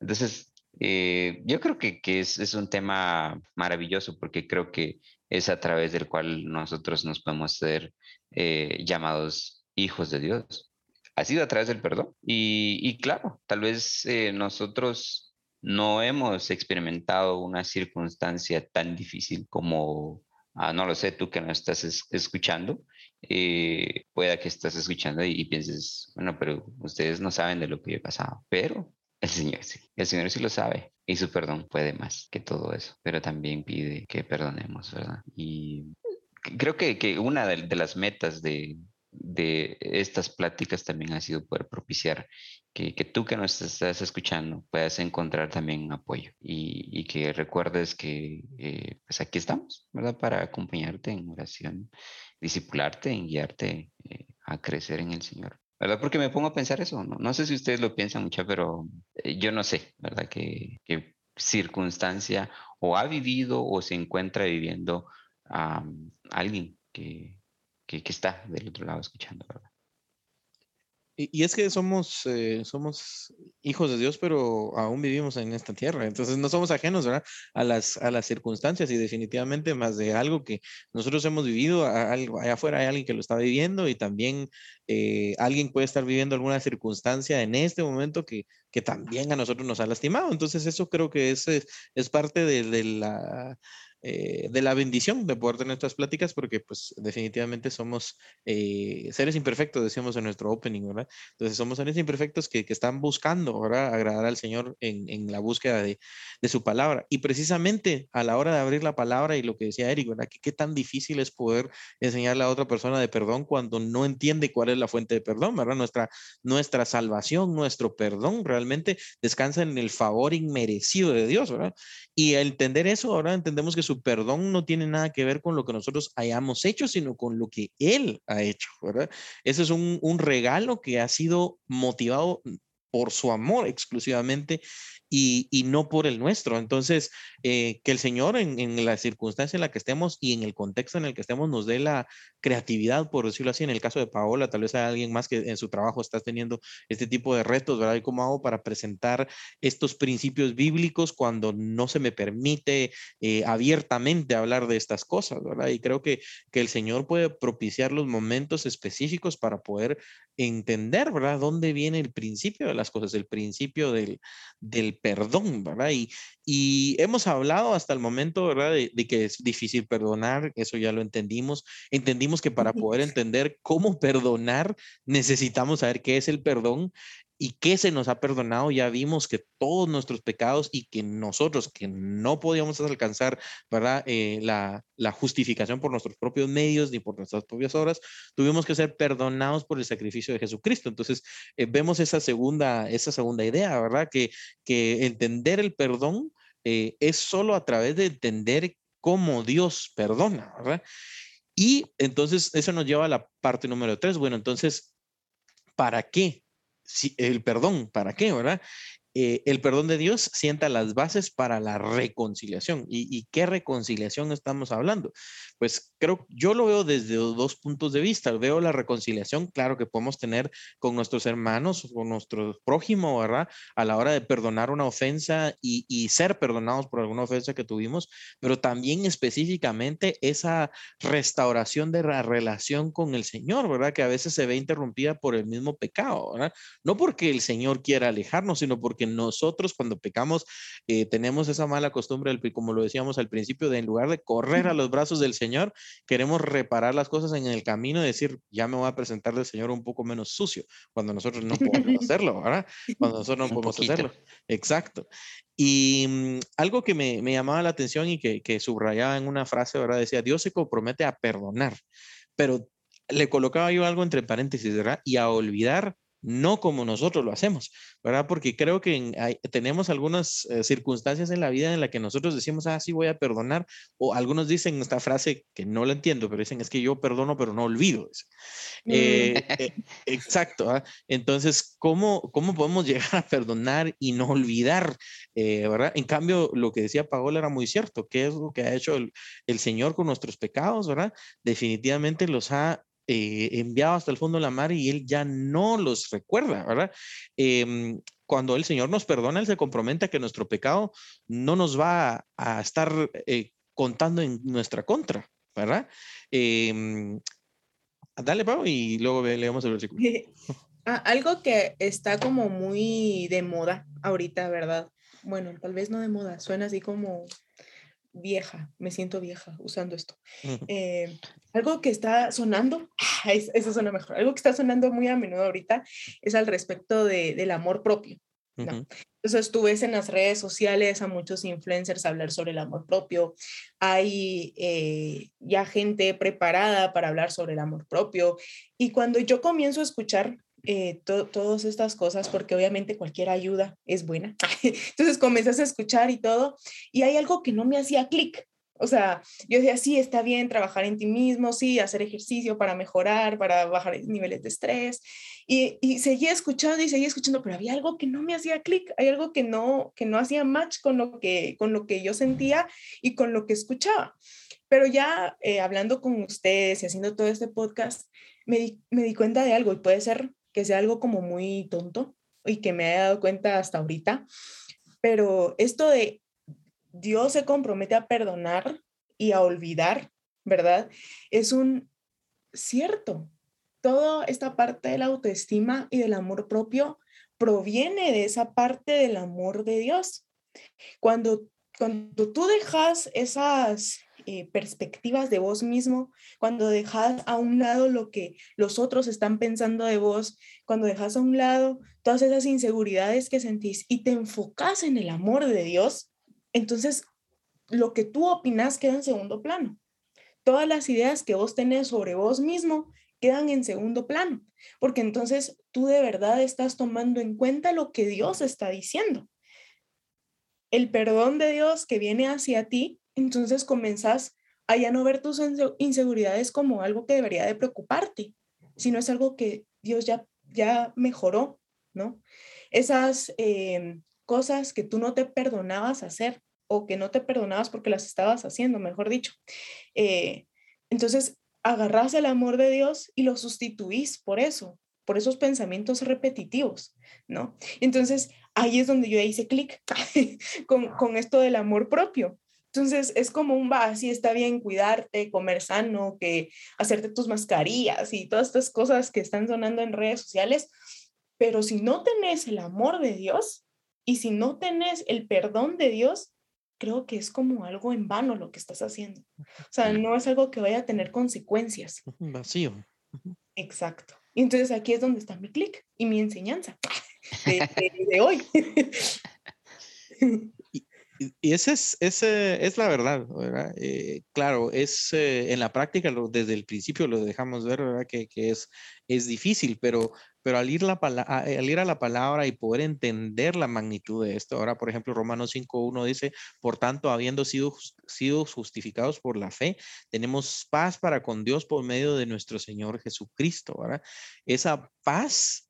Entonces, yo creo que, que es, es, un tema maravilloso porque creo que es a través del cual nosotros nos podemos ser llamados hijos de Dios ha sido a través del perdón. Y, claro, tal vez eh, nosotros no hemos experimentado una circunstancia tan difícil como, ah, no lo sé, tú que no estás escuchando, eh, pueda que estás escuchando y, pienses, bueno, pero ustedes no saben de lo que yo he pasado, pero el Señor sí, el Señor sí lo sabe y su perdón puede más que todo eso, pero también pide que perdonemos, ¿verdad? Y creo que, que una de, las metas de, de estas pláticas también ha sido poder propiciar que, que tú que nos estás escuchando puedas encontrar también apoyo y, y que recuerdes que eh, pues aquí estamos, ¿verdad? Para acompañarte en oración, discipularte, en guiarte eh, a crecer en el Señor. ¿Verdad? Porque me pongo a pensar eso, ¿no? No sé si ustedes lo piensan mucho, pero eh, yo no sé, ¿verdad? Que, circunstancia o ha vivido o se encuentra viviendo a alguien que, que, está del otro lado escuchando, ¿verdad? Y, es que somos, eh, somos hijos de Dios, pero aún vivimos en esta tierra. Entonces no somos ajenos ¿verdad? A, las, a las circunstancias y definitivamente más de algo que nosotros hemos vivido, allá afuera hay alguien que lo está viviendo y también eh, alguien puede estar viviendo alguna circunstancia en este momento que, que también a nosotros nos ha lastimado. Entonces eso creo que es, es parte de la eh, de la bendición de poder tener estas pláticas, porque pues definitivamente somos eh, seres imperfectos, decíamos en nuestro opening, ¿verdad? Entonces somos seres imperfectos que, que están buscando, ¿verdad? Agradar al Señor en, en la búsqueda de, de, su palabra. Y precisamente a la hora de abrir la palabra y lo que decía Eric, ¿verdad? Que qué tan difícil es poder enseñarle a otra persona de perdón cuando no entiende cuál es la fuente de perdón, ¿verdad? Nuestra, nuestra salvación, nuestro perdón realmente descansa en el favor inmerecido de Dios, ¿verdad? Y al entender eso, ahora entendemos que su perdón no tiene nada que ver con lo que nosotros hayamos hecho, sino con lo que Él ha hecho, ¿verdad? Ese es un, un regalo que ha sido motivado por su amor exclusivamente y, no por el nuestro. Entonces, eh, que el Señor en, la circunstancia en la que estemos y en el contexto en el que estemos nos dé la creatividad, por decirlo así. En el caso de Paola, tal vez hay alguien más que en su trabajo está teniendo este tipo de retos, ¿verdad? ¿Y cómo hago para presentar estos principios bíblicos cuando no se me permite eh, abiertamente hablar de estas cosas, ¿verdad? Y creo que, que el Señor puede propiciar los momentos específicos para poder entender, ¿verdad? ¿Dónde viene el principio de las cosas, el principio del, del perdón, ¿verdad? Y, y hemos hablado hasta el momento, ¿verdad? De, de, que es difícil perdonar, eso ya lo entendimos. Entendimos que para poder entender cómo perdonar, necesitamos saber qué es el perdón y qué se nos ha perdonado, ya vimos que todos nuestros pecados y que nosotros que no podíamos alcanzar ¿verdad? Eh, la, la, justificación por nuestros propios medios ni por nuestras propias obras, tuvimos que ser perdonados por el sacrificio de Jesucristo. Entonces, eh, vemos esa segunda, esa segunda idea, ¿verdad? Que, que entender el perdón eh, es solo a través de entender cómo Dios perdona, ¿verdad? Y entonces eso nos lleva a la parte número tres. Bueno, entonces, ¿para qué el perdón, ¿para qué, verdad? Eh, el perdón de Dios sienta las bases para la reconciliación. ¿Y, qué reconciliación estamos hablando? Pues creo, yo lo veo desde dos puntos de vista. Veo la reconciliación, claro, que podemos tener con nuestros hermanos, con nuestro prójimo, ¿verdad? A la hora de perdonar una ofensa y, y ser perdonados por alguna ofensa que tuvimos, pero también específicamente esa restauración de la relación con el Señor, ¿verdad? Que a veces se ve interrumpida por el mismo pecado, ¿verdad? No porque el Señor quiera alejarnos, sino porque nosotros cuando pecamos eh, tenemos esa mala costumbre, como lo decíamos al principio, de en lugar de correr a los brazos del Señor, queremos reparar las cosas en el camino y decir, ya me voy a presentar del Señor un poco menos sucio, cuando nosotros no podemos hacerlo, ¿verdad? Cuando nosotros no podemos hacerlo. Exacto. Y mm, algo que me, me, llamaba la atención y que, que subrayaba en una frase, ¿verdad? Decía, Dios se compromete a perdonar, pero le colocaba yo algo entre paréntesis, ¿verdad? Y a olvidar no como nosotros lo hacemos, ¿verdad? Porque creo que tenemos algunas eh, circunstancias en la vida en la que nosotros decimos, ah, sí, voy a perdonar, o algunos dicen esta frase que no la entiendo, pero dicen, es que yo perdono, pero no olvido. Eh, mm. eh, exacto. ¿ah? Entonces, ¿cómo, ¿cómo podemos llegar a perdonar y no olvidar, ¿verdad? En cambio, lo que decía Paola era muy cierto, ¿qué es lo que ha hecho el, el Señor con nuestros pecados, ¿verdad? Definitivamente los ha eh, enviado hasta el fondo de la mar y él ya no los recuerda, ¿verdad? Em, cuando el Señor nos perdona, Él se compromete a que nuestro pecado no nos va a, estar eh, contando en nuestra contra, ¿verdad? Em, dale, Pau, y luego leemos el versículo. Ah, algo que está como muy de moda ahorita, ¿verdad? Bueno, tal vez no de moda, suena así como vieja, me siento vieja usando esto. Eh, algo que está sonando, eso suena mejor, algo que está sonando muy a menudo ahorita es al respecto de, del amor propio. Entonces tú ves en las redes sociales a muchos influencers hablar sobre el amor propio, hay eh, ya gente preparada para hablar sobre el amor propio y cuando yo comienzo a escuchar eh, todas estas cosas, porque obviamente cualquier ayuda es buena. Entonces comenzas a escuchar y todo, y hay algo que no me hacía clic. O sea, yo decía, sí, está bien trabajar en ti mismo, sí, hacer ejercicio para mejorar, para bajar niveles de estrés. Y, y seguía escuchando y seguía escuchando, pero había algo que no me hacía clic, hay algo que no, que no hacía match con lo que, con lo que yo sentía y con lo que escuchaba. Pero ya eh, hablando con ustedes y haciendo todo este podcast, me di, me di cuenta de algo y puede ser que sea algo como muy tonto y que me haya dado cuenta hasta ahorita, pero esto de Dios se compromete a perdonar y a olvidar, ¿verdad? Es un cierto. Toda esta parte de la autoestima y del amor propio proviene de esa parte del amor de Dios. Cuando, cuando tú dejas esas eh, perspectivas de vos mismo, cuando dejas a un lado lo que los otros están pensando de vos, cuando dejas a un lado todas esas inseguridades que sentís y te enfocas en el amor de Dios, entonces lo que tú opinas queda en segundo plano. Todas las ideas que vos tenés sobre vos mismo quedan en segundo plano, porque entonces tú de verdad estás tomando en cuenta lo que Dios está diciendo. El perdón de Dios que viene hacia ti entonces comenzas a ya no ver tus inseguridades como algo que debería de preocuparte, sino es algo que Dios ya, ya mejoró, ¿no? Esas em, cosas que tú no te perdonabas hacer o que no te perdonabas porque las estabas haciendo, mejor dicho. Eh, entonces, agarras el amor de Dios y lo sustituís por eso, por esos pensamientos repetitivos, ¿no? Entonces, ahí es donde yo hice clic con, con esto del amor propio, Entonces es como un va, está bien cuidarte, comer sano, que hacerte tus mascarillas y todas estas cosas que están sonando en redes sociales, pero si no tenés el amor de Dios y si no tenés el perdón de Dios, creo que es como algo en vano lo que estás haciendo. O sea, no es algo que vaya a tener consecuencias. Vacío. Exacto. Y entonces aquí es donde está mi clic y mi enseñanza de, hoy. Y, esa es, ese es la verdad, ¿verdad? Eh, claro, es eh, en la práctica, desde el principio lo dejamos ver, ¿verdad? Que, es, es difícil, pero pero al ir, la, al ir a la palabra y poder entender la magnitud de esto, ahora por ejemplo Romanos 5.1 dice, por tanto, habiendo sido, sido justificados por la fe, tenemos paz para con Dios por medio de nuestro Señor Jesucristo, ¿verdad? Esa paz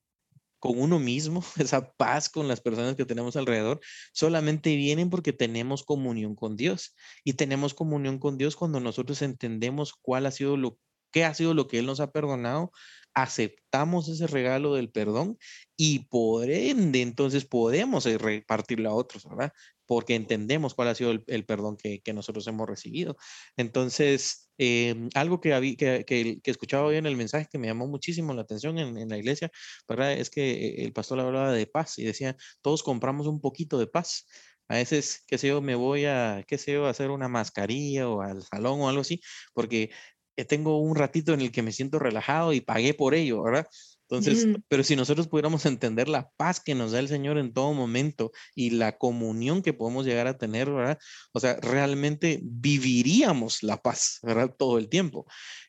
con uno mismo, esa paz con las personas que tenemos alrededor, solamente vienen porque tenemos comunión con Dios. Y tenemos comunión con Dios cuando nosotros entendemos cuál ha sido lo qué ha sido lo que Él nos ha perdonado, aceptamos ese regalo del perdón y por ende entonces podemos eh, repartirlo a otros, ¿verdad? Porque entendemos cuál ha sido el, perdón que, nosotros hemos recibido. Entonces, em, algo que, que, que, escuchaba hoy en el mensaje que me llamó muchísimo la atención en, la iglesia, ¿verdad? Es que el pastor hablaba de paz y decía, todos compramos un poquito de paz. A veces, qué sé yo, me voy a, qué sé yo, a hacer una mascarilla o al salón o algo así, porque eh, tengo un ratito en el que me siento relajado y pagué por ello, ¿verdad? Entonces, pero si nosotros pudiéramos entender la paz que nos da el Señor en todo momento y la comunión que podemos llegar a tener, ¿verdad? O sea, realmente viviríamos la paz, ¿verdad? Todo el tiempo.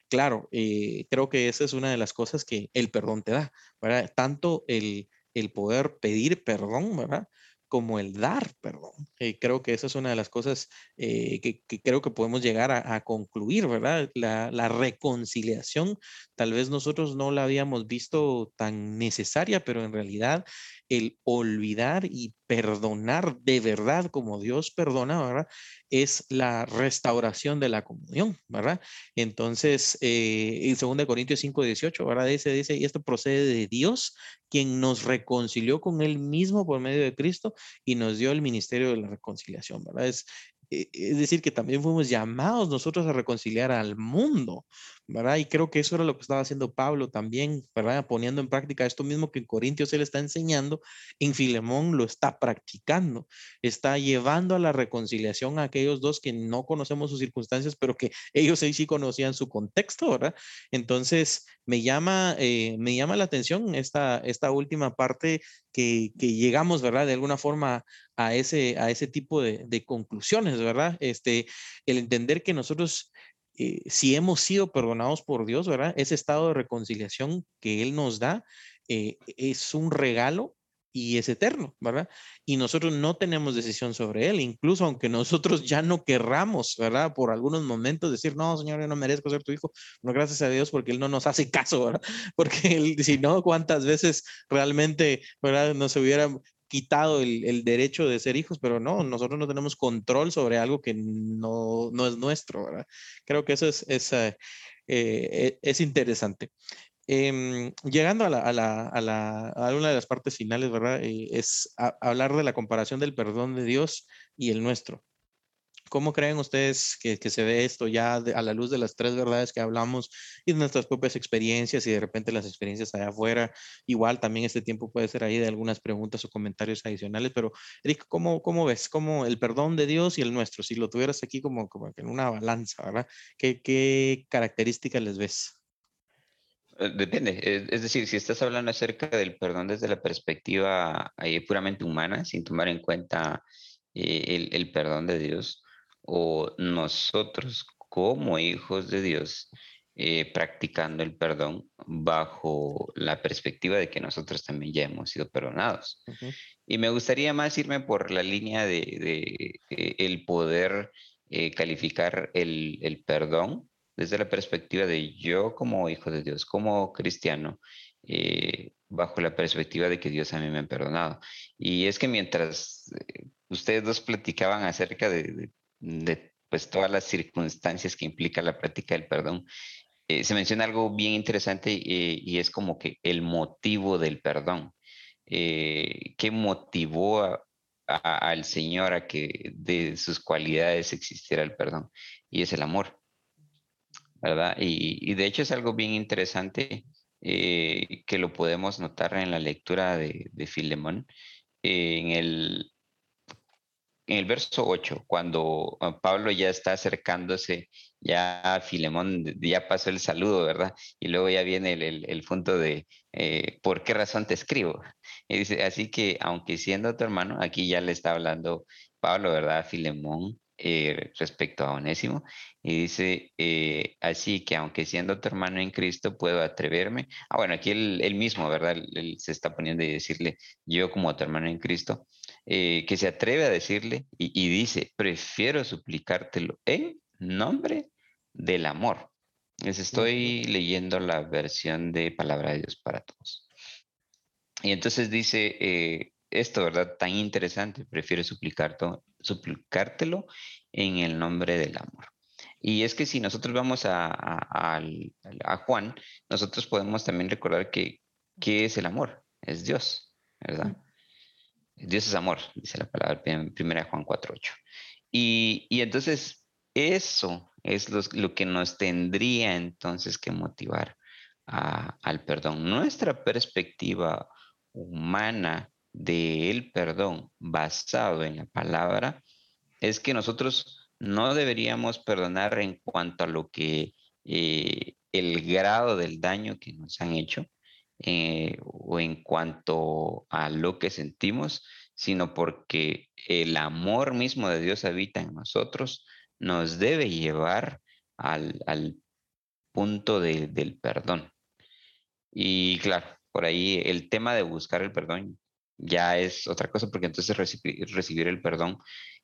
Claro, eh, creo que esa es una de las cosas que el perdón te da, ¿verdad? Tanto el, el poder pedir perdón, ¿verdad? Como el dar perdón. Eh, creo que esa es una de las cosas eh, que, creo que podemos llegar a, concluir, ¿verdad? La, la, reconciliación, tal vez nosotros no la habíamos visto tan necesaria, pero en realidad el olvidar y perdonar de verdad como Dios perdona, ¿verdad? Es la restauración de la comunión, ¿verdad? Entonces, eh, en 2 Corintios 5, 18, ¿verdad? Dice, dice, y esto procede de Dios, quien nos reconcilió con él mismo por medio de Cristo y nos dio el ministerio de la reconciliación, ¿verdad? Es, e, es decir, que también fuimos llamados nosotros a reconciliar al mundo, ¿verdad? Y creo que eso era lo que estaba haciendo Pablo también, ¿verdad? Poniendo en práctica esto mismo que en Corintios él está enseñando, en Filemón lo está practicando, está llevando a la reconciliación a aquellos dos que no conocemos sus circunstancias, pero que ellos sí conocían su contexto, ¿verdad? Entonces, me llama, eh, me llama la atención esta, esta última parte que, que, llegamos, ¿verdad? De alguna forma a ese, a ese tipo de, de conclusiones, ¿verdad? Este, el entender que nosotros eh, si hemos sido perdonados por Dios, ¿verdad? Ese estado de reconciliación que Él nos da eh, es un regalo y es eterno, ¿verdad? Y nosotros no tenemos decisión sobre Él, incluso aunque nosotros ya no querramos, ¿verdad? Por algunos momentos decir, no, Señor, yo no merezco ser tu hijo, no, gracias a Dios porque Él no nos hace caso, ¿verdad? Porque Él, si no, ¿cuántas veces realmente, ¿verdad? Nos hubiera quitado el, derecho de ser hijos, pero no, nosotros no tenemos control sobre algo que no, no es nuestro, ¿verdad? Creo que eso es, es, eh, eh, es interesante. Em, llegando a, la, a, la, a, la, a, una de las partes finales, ¿verdad? Eh, es hablar de la comparación del perdón de Dios y el nuestro. ¿Cómo creen ustedes que, se ve esto ya a la luz de las tres verdades que hablamos y de nuestras propias experiencias y de repente las experiencias allá afuera? Igual también este tiempo puede ser ahí de algunas preguntas o comentarios adicionales, pero Eric, ¿cómo, cómo ves? ¿Cómo el perdón de Dios y el nuestro? Si lo tuvieras aquí como, como en una balanza, ¿verdad? ¿Qué, qué características les ves? Eh, depende, es decir, si estás hablando acerca del perdón desde la perspectiva eh, puramente humana, sin tomar en cuenta eh, el, el, perdón de Dios, o nosotros como hijos de Dios eh, practicando el perdón bajo la perspectiva de que nosotros también ya hemos sido perdonados. Y me gustaría más irme por la línea de, eh, el poder eh, calificar el, el, perdón desde la perspectiva de yo como hijo de Dios, como cristiano, bajo la perspectiva de que Dios a mí me ha perdonado. Y es que mientras ustedes dos platicaban acerca de, de pues todas las circunstancias que implica la práctica del perdón, eh, se menciona algo bien interesante eh, y es como que el motivo del perdón. Eh, ¿Qué motivó al Señor a que de sus cualidades existiera el perdón, y es el amor, ¿verdad? Y, de hecho es algo bien interesante eh, que lo podemos notar en la lectura de, de Filemón, en el en el verso 8, cuando ah, Pablo ya está acercándose, ya Filemón ya pasó el saludo, ¿verdad? Y luego ya viene el, punto de eh, ¿por qué razón te escribo? Y dice, así que aunque siendo tu hermano, aquí ya le está hablando Pablo, ¿verdad? Filemón, eh, respecto a Onésimo, y dice, eh, así que aunque siendo tu hermano en Cristo, puedo atreverme. Ah, bueno, aquí él, mismo, ¿verdad? Él, se está poniendo y decirle, yo como tu hermano en Cristo, eh, que se atreve a decirle y, dice, prefiero suplicártelo en nombre del amor. Les estoy leyendo la versión de Palabra de Dios para todos. Y entonces dice, esto, ¿verdad? Tan interesante, prefiero suplicártelo, suplicártelo en el nombre del amor. Y es que si nosotros vamos a, a, Juan, nosotros podemos también recordar que ¿qué es el amor? Es Dios, ¿verdad? Dios es amor, dice la palabra en 1 Juan 4.8. Y, y entonces eso es lo, que nos tendría entonces que motivar al perdón. Nuestra perspectiva humana del perdón basado en la palabra es que nosotros no deberíamos perdonar en cuanto a lo que eh, el grado del daño que nos han hecho eh, o en cuanto a lo que sentimos, sino porque el amor mismo de Dios habita en nosotros, nos debe llevar al, punto del perdón. Y claro, por ahí el tema de buscar el perdón ya es otra cosa, porque entonces recibir, el perdón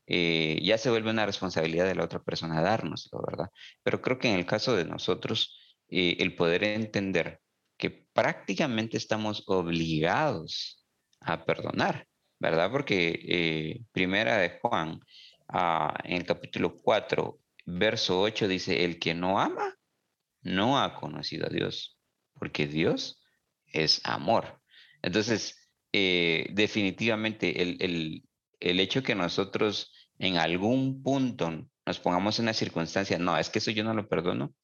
eh, ya se vuelve una responsabilidad de la otra persona dárnoslo, ¿verdad? Pero creo que en el caso de nosotros, eh, el poder entender que prácticamente estamos obligados a perdonar, ¿verdad? Porque eh, primera de Juan, ah, en el capítulo 4, verso 8 dice, el que no ama, no ha conocido a Dios, porque Dios es amor. Entonces, eh, definitivamente el, hecho que nosotros en algún punto nos pongamos en una circunstancia, no, es que eso yo no lo perdono,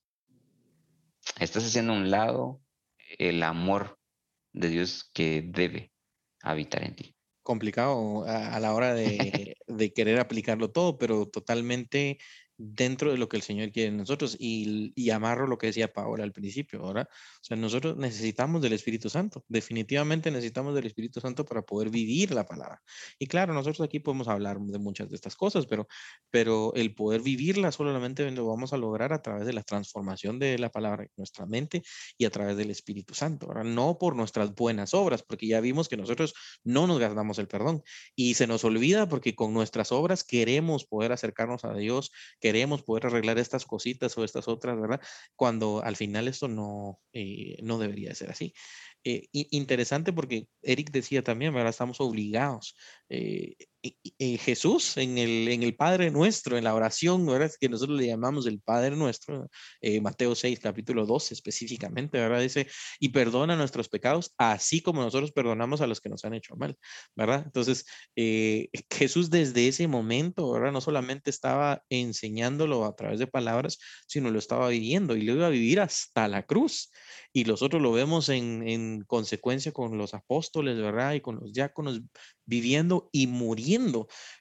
estás haciendo un lado el amor de Dios que debe habitar en ti. Complicado a, la hora de, de, querer aplicarlo todo, pero totalmente dentro de lo que el Señor quiere en nosotros y, y, amarro lo que decía Paola al principio, ¿verdad? O sea, nosotros necesitamos del Espíritu Santo, definitivamente necesitamos del Espíritu Santo para poder vivir la palabra. Y claro, nosotros aquí podemos hablar de muchas de estas cosas, pero, pero el poder vivirla solamente lo vamos a lograr a través de la transformación de la palabra en nuestra mente y a través del Espíritu Santo, ¿verdad? No por nuestras buenas obras, porque ya vimos que nosotros no nos ganamos el perdón y se nos olvida porque con nuestras obras queremos poder acercarnos a Dios, queremos poder arreglar estas cositas o estas otras, ¿verdad? Cuando al final esto no, eh, no debería ser así. Eh, interesante porque Eric decía también, ¿verdad? Estamos obligados. Eh, Jesús en el, en el Padre Nuestro, en la oración, ¿verdad? Que nosotros le llamamos el Padre Nuestro, eh, Mateo 6, capítulo 12 específicamente, ¿verdad? Dice, y perdona nuestros pecados, así como nosotros perdonamos a los que nos han hecho mal, ¿verdad? Entonces, Jesús desde ese momento, ¿verdad? No solamente estaba enseñándolo a través de palabras, sino lo estaba viviendo y lo iba a vivir hasta la cruz. Y nosotros lo vemos en, en consecuencia con los apóstoles, ¿verdad? Y con los diáconos viviendo y muriendo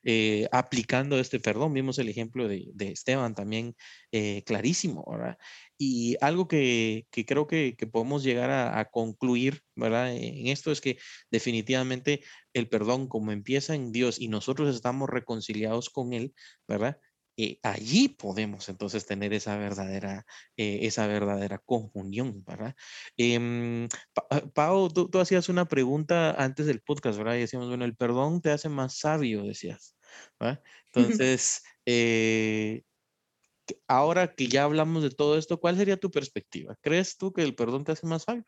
eh, aplicando este perdón. Vimos el ejemplo de, Esteban también eh, clarísimo, ¿verdad? Y algo que, creo que, podemos llegar a, concluir, ¿verdad? En esto es que definitivamente el perdón como empieza en Dios y nosotros estamos reconciliados con Él, ¿verdad? Eh, allí podemos entonces tener esa verdadera, eh, esa verdadera comunión, ¿verdad? Eh, Pau, tú, hacías una pregunta antes del podcast, ¿verdad? Y decíamos, bueno, el perdón te hace más sabio, decías, ¿verdad? Entonces, eh, ahora que ya hablamos de todo esto, ¿cuál sería tu perspectiva? ¿Crees tú que el perdón te hace más sabio?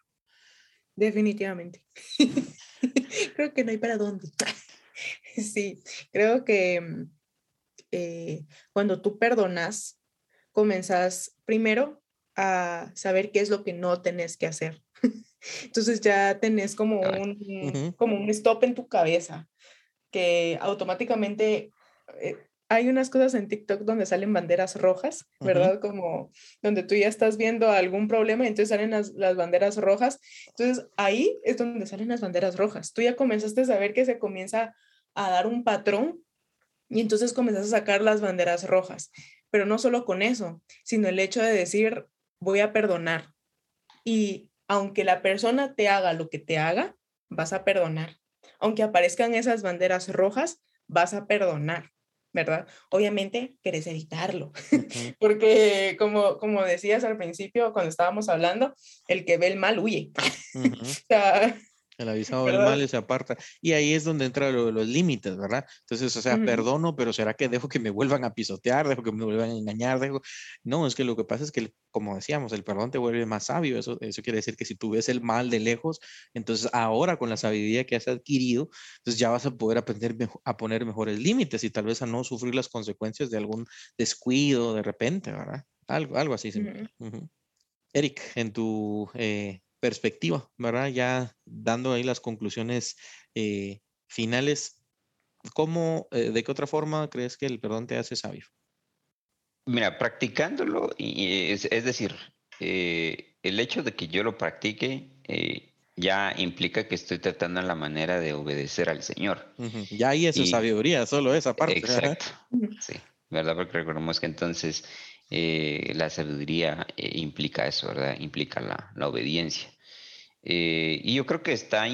Definitivamente. creo que no hay para dónde. sí, creo que mm, eh, cuando tú perdonas, comenzas primero a saber qué es lo que no tenés que hacer. Entonces ya tenés como un, como un stop en tu cabeza que automáticamente eh, hay unas cosas en TikTok donde salen banderas rojas, ¿verdad? Como donde tú ya estás viendo algún problema y entonces salen las, las, banderas rojas. Entonces ahí es donde salen las banderas rojas. Tú ya comenzaste a saber que se comienza a dar un patrón y entonces comenzas a sacar las banderas rojas. Pero no solo con eso, sino el hecho de decir, voy a perdonar. Y aunque la persona te haga lo que te haga, vas a perdonar. Aunque aparezcan esas banderas rojas, vas a perdonar. ¿verdad? Obviamente querés evitarlo, porque como, como decías al principio, cuando estábamos hablando, el que ve el mal huye. o sea, el avisado del mal y se aparta. Y ahí es donde entran los límites, ¿verdad? Entonces, o sea, perdono, pero ¿será que dejo que me vuelvan a pisotear? ¿Dejo que me vuelvan a engañar? Dejo... No, es que lo que pasa es que, como decíamos, el perdón te vuelve más sabio. Eso, eso quiere decir que si tú ves el mal de lejos, entonces ahora con la sabiduría que has adquirido, entonces ya vas a poder aprender a poner mejores límites y tal vez a no sufrir las consecuencias de algún descuido de repente, ¿verdad? Algo, algo así. Eric, en tu eh, perspectiva, ¿verdad? Ya dando ahí las conclusiones eh, finales, ¿cómo, eh, de qué otra forma crees que el perdón te hace sabio? Mira, practicándolo, y es, decir, eh, el hecho de que yo lo practique ya implica que estoy tratando la manera de obedecer al Señor. Ya ahí es su sabiduría, solo esa parte. Exacto. Sí, ¿verdad? Porque recordemos que entonces eh, la sabiduría eh, implica eso, ¿verdad? Implica la, la obediencia. Eh, y yo creo que está,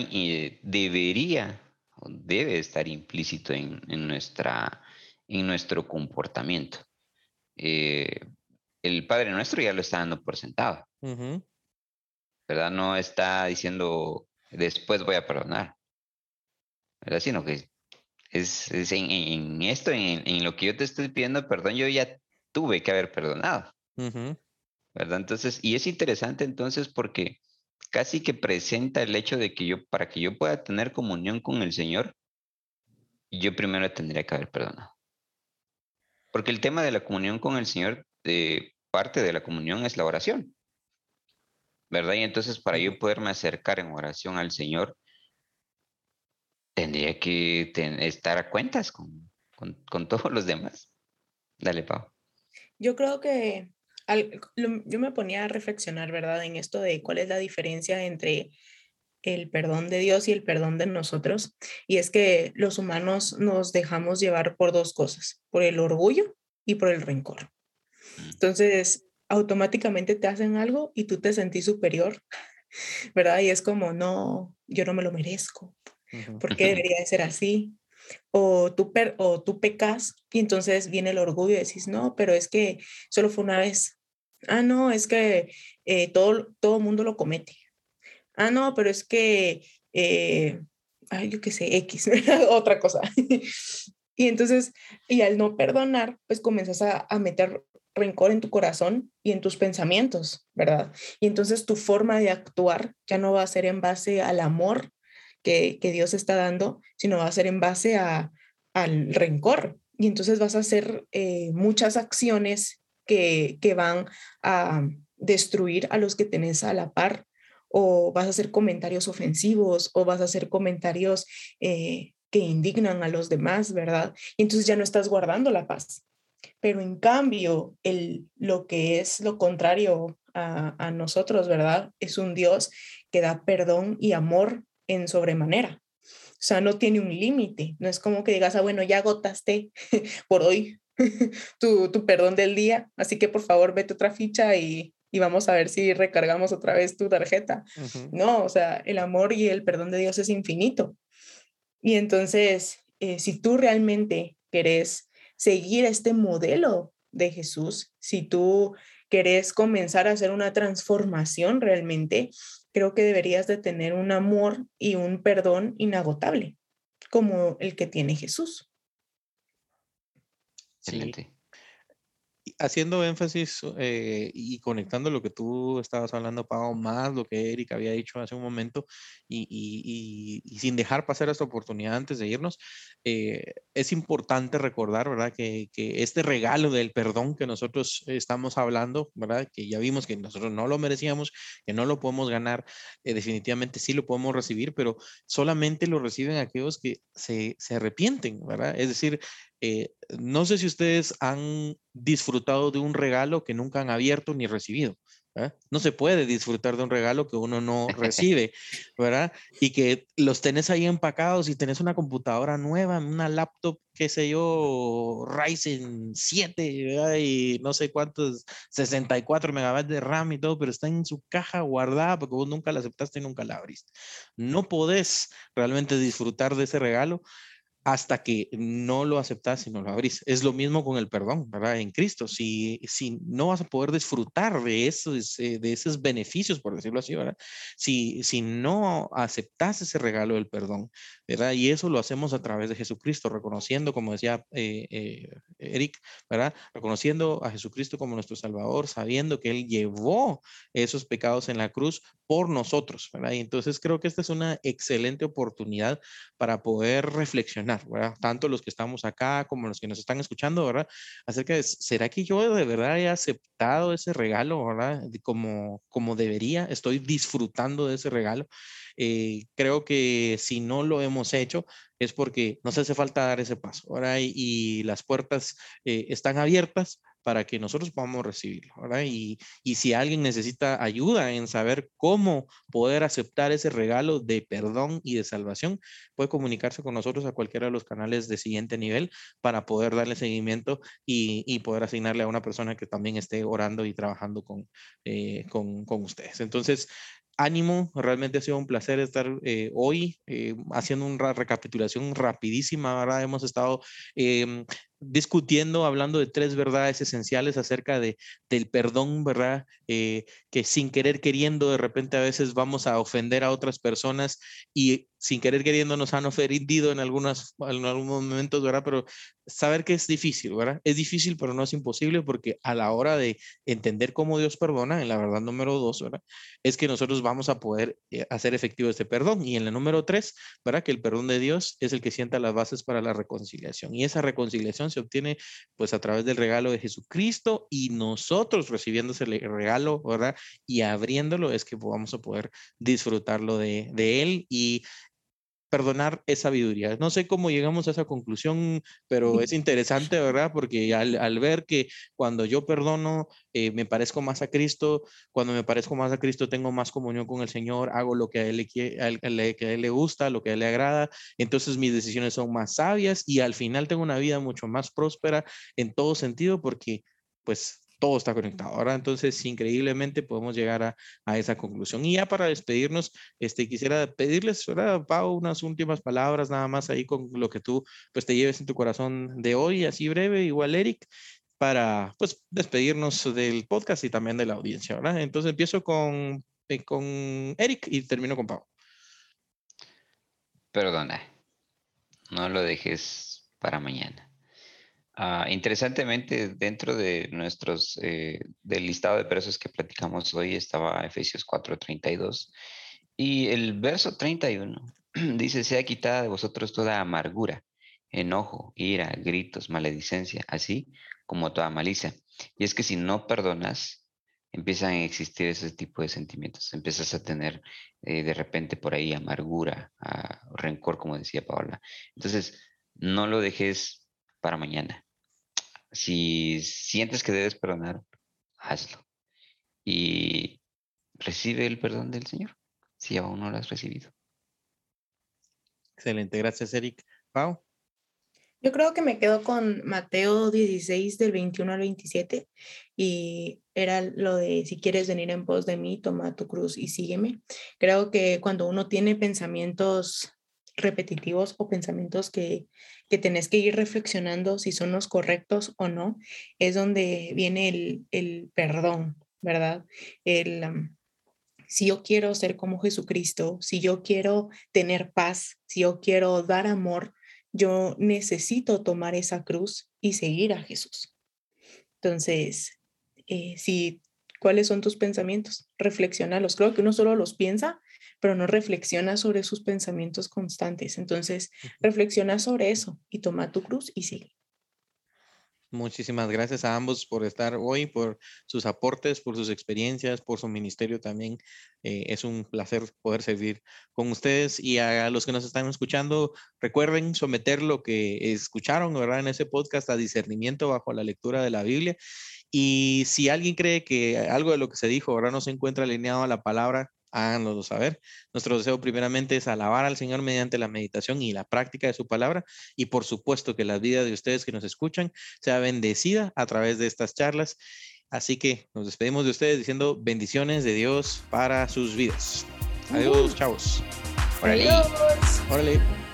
debería, debe estar implícito en, en, nuestra, en nuestro comportamiento. el Padre Nuestro ya lo está dando por sentado, ¿verdad? No está diciendo, después voy a perdonar, ¿verdad? Sino que es, es en, en, esto, en, en, lo que yo te estoy pidiendo perdón, yo ya tuve que haber perdonado. ¿Verdad? Entonces, y es interesante entonces porque casi que presenta el hecho de que yo, para que yo pueda tener comunión con el Señor, yo primero tendría que haber perdonado. Porque el tema de la comunión con el Señor, eh, parte de la comunión es la oración. ¿Verdad? Y entonces para yo poderme acercar en oración al Señor, tendría que estar a cuentas con, con, con todos los demás. Dale, Pau. Yo creo que yo me ponía a reflexionar, ¿verdad? En esto de cuál es la diferencia entre el perdón de Dios y el perdón de nosotros. Y es que los humanos nos dejamos llevar por dos cosas, por el orgullo y por el rencor. Mm. Entonces, automáticamente te hacen algo y tú te sentís superior, ¿verdad? Y es como, no, yo no me lo merezco. ¿Por qué debería de ser así? O tú, o tú pecas y entonces viene el orgullo y decís, no, pero es que solo fue una vez. Ah, no, es que eh, todo, todo mundo lo comete. Ah, no, pero es que, eh, ay, yo qué sé, X, otra cosa. y entonces, y al no perdonar, pues comienzas a, a meter rencor en tu corazón y en tus pensamientos, ¿verdad? Y entonces tu forma de actuar ya no va a ser en base al amor que, Dios está dando, sino va a ser en base al rencor. Y entonces vas a hacer eh, muchas acciones que, van a destruir a los que tenés a la par, o vas a hacer comentarios ofensivos, o vas a hacer comentarios eh, que indignan a los demás, ¿verdad? Y entonces ya no estás guardando la paz. Pero en cambio, el, lo que es lo contrario a, nosotros, ¿verdad? Es un Dios que da perdón y amor en sobremanera. O sea, no tiene un límite. No es como que digas, ah, bueno, ya agotaste por hoy tu, tu, perdón del día, así que por favor vete otra ficha y, y vamos a ver si recargamos otra vez tu tarjeta. No, o sea, el amor y el perdón de Dios es infinito. Y entonces, eh, si tú realmente querés seguir este modelo de Jesús, si tú querés comenzar a hacer una transformación realmente, creo que deberías de tener un amor y un perdón inagotable, como el que tiene Jesús. Excelente. Haciendo énfasis eh, y conectando lo que tú estabas hablando, Pau, más lo que Eric había dicho hace un momento, y, sin dejar pasar esta oportunidad antes de irnos, eh, es importante recordar, ¿verdad? Que, este regalo del perdón que nosotros estamos hablando, ¿verdad? Que ya vimos que nosotros no lo merecíamos, que no lo podemos ganar, eh, definitivamente sí lo podemos recibir, pero solamente lo reciben aquellos que se, se arrepienten, ¿verdad? Es decir, eh, no sé si ustedes han disfrutado de un regalo que nunca han abierto ni recibido. No se puede disfrutar de un regalo que uno no recibe, ¿verdad? Y que los tenés ahí empacados y tenés una computadora nueva, una laptop, qué sé yo, Ryzen 7, ¿verdad? Y no sé cuántos, 64 megabytes de RAM y todo, pero está en su caja guardada porque vos nunca la aceptaste y nunca la abriste. No podés realmente disfrutar de ese regalo hasta que no lo aceptas y no lo abrís. Es lo mismo con el perdón, ¿verdad? En Cristo. Si, si no vas a poder disfrutar de esos, de esos beneficios, por decirlo así, ¿verdad? Si, si no aceptas ese regalo del perdón, ¿verdad? Y eso lo hacemos a través de Jesucristo, reconociendo, como decía eh, eh, Eric, ¿verdad? Reconociendo a Jesucristo como nuestro Salvador, sabiendo que Él llevó esos pecados en la cruz por nosotros, ¿verdad? Y entonces creo que esta es una excelente oportunidad para poder reflexionar, Tanto los que estamos acá como los que nos están escuchando, ¿verdad? Acerca de, ¿será que yo de verdad he aceptado ese regalo, ¿verdad? Como, como debería, estoy disfrutando de ese regalo. Eh, creo que si no lo hemos hecho es porque nos hace falta dar ese paso, ¿verdad? Y, las puertas eh, están abiertas para que nosotros podamos recibirlo, ¿verdad? Y, y, si alguien necesita ayuda en saber cómo poder aceptar ese regalo de perdón y de salvación, puede comunicarse con nosotros a cualquiera de los canales de siguiente nivel para poder darle seguimiento y, y poder asignarle a una persona que también esté orando y trabajando con, eh, con, con ustedes. Entonces, ánimo, realmente ha sido un placer estar eh, hoy eh, haciendo una recapitulación rapidísima, ¿verdad? Hemos estado em, discutiendo, hablando de tres verdades esenciales acerca de, del perdón, ¿verdad? Eh, que sin querer queriendo, de repente a veces vamos a ofender a otras personas y sin querer queriendo nos han ofendido en, algunas, en algunos momentos, ¿verdad? Pero saber que es difícil, ¿verdad? Es difícil, pero no es imposible porque a la hora de entender cómo Dios perdona, en la verdad número dos, ¿verdad? Es que nosotros vamos a poder eh, hacer efectivo este perdón. Y en la número tres, ¿verdad? Que el perdón de Dios es el que sienta las bases para la reconciliación. Y esa reconciliación se obtiene pues a través del regalo de Jesucristo y nosotros recibiendo ese regalo, ¿verdad? Y abriéndolo es que vamos a poder disfrutarlo de, de él y perdonar es sabiduría. No sé cómo llegamos a esa conclusión, pero es interesante, ¿verdad? Porque al, ver que cuando yo perdono, eh, me parezco más a Cristo, cuando me parezco más a Cristo, tengo más comunión con el Señor, hago lo que a él le, que a él le gusta, lo que a él le agrada, entonces mis decisiones son más sabias y al final tengo una vida mucho más próspera en todo sentido porque pues todo está conectado. Ahora, entonces, increíblemente podemos llegar a, a, esa conclusión. Y ya para despedirnos, este, quisiera pedirles, ¿verdad, Pau, unas últimas palabras nada más ahí con lo que tú pues te lleves en tu corazón de hoy, así breve, igual Eric, para pues despedirnos del podcast y también de la audiencia, ¿verdad? Entonces empiezo con, eh, con Eric y termino con Pau. Perdona, no lo dejes para mañana. Ah, interesantemente, dentro de nuestros, eh, del listado de versos que platicamos hoy estaba Efesios 4:32 y el verso 31 dice, sea quitada de vosotros toda amargura, enojo, ira, gritos, maledicencia, así como toda malicia. Y es que si no perdonas, empiezan a existir ese tipo de sentimientos, empiezas a tener eh, de repente por ahí amargura, ah, rencor, como decía Paola. Entonces, no lo dejes para mañana si sientes que debes perdonar, hazlo. Y recibe el perdón del Señor, si aún no lo has recibido. Excelente, gracias Eric. Pau. Yo creo que me quedo con Mateo 16 del 21 al 27 y era lo de si quieres venir en pos de mí, toma tu cruz y sígueme. Creo que cuando uno tiene pensamientos repetitivos o pensamientos que, que tenés que ir reflexionando si son los correctos o no, es donde viene el, el perdón, ¿verdad? El, si yo quiero ser como Jesucristo, si yo quiero tener paz, si yo quiero dar amor, yo necesito tomar esa cruz y seguir a Jesús. Entonces, eh, si, ¿cuáles son tus pensamientos? Reflexionalos. Creo que uno solo los piensa, pero no reflexiona sobre sus pensamientos constantes. Entonces, reflexiona sobre eso y toma tu cruz y sigue. Muchísimas gracias a ambos por estar hoy, por sus aportes, por sus experiencias, por su ministerio también. Eh, es un placer poder servir con ustedes y a los que nos están escuchando, recuerden someter lo que escucharon ¿verdad? en ese podcast a discernimiento bajo la lectura de la Biblia. Y si alguien cree que algo de lo que se dijo ahora no se encuentra alineado a la palabra, háganoslo saber. Nuestro deseo primeramente es alabar al Señor mediante la meditación y la práctica de su palabra y por supuesto que la vida de ustedes que nos escuchan sea bendecida a través de estas charlas. Así que nos despedimos de ustedes diciendo bendiciones de Dios para sus vidas. Adiós, chavos. Órale. Órale.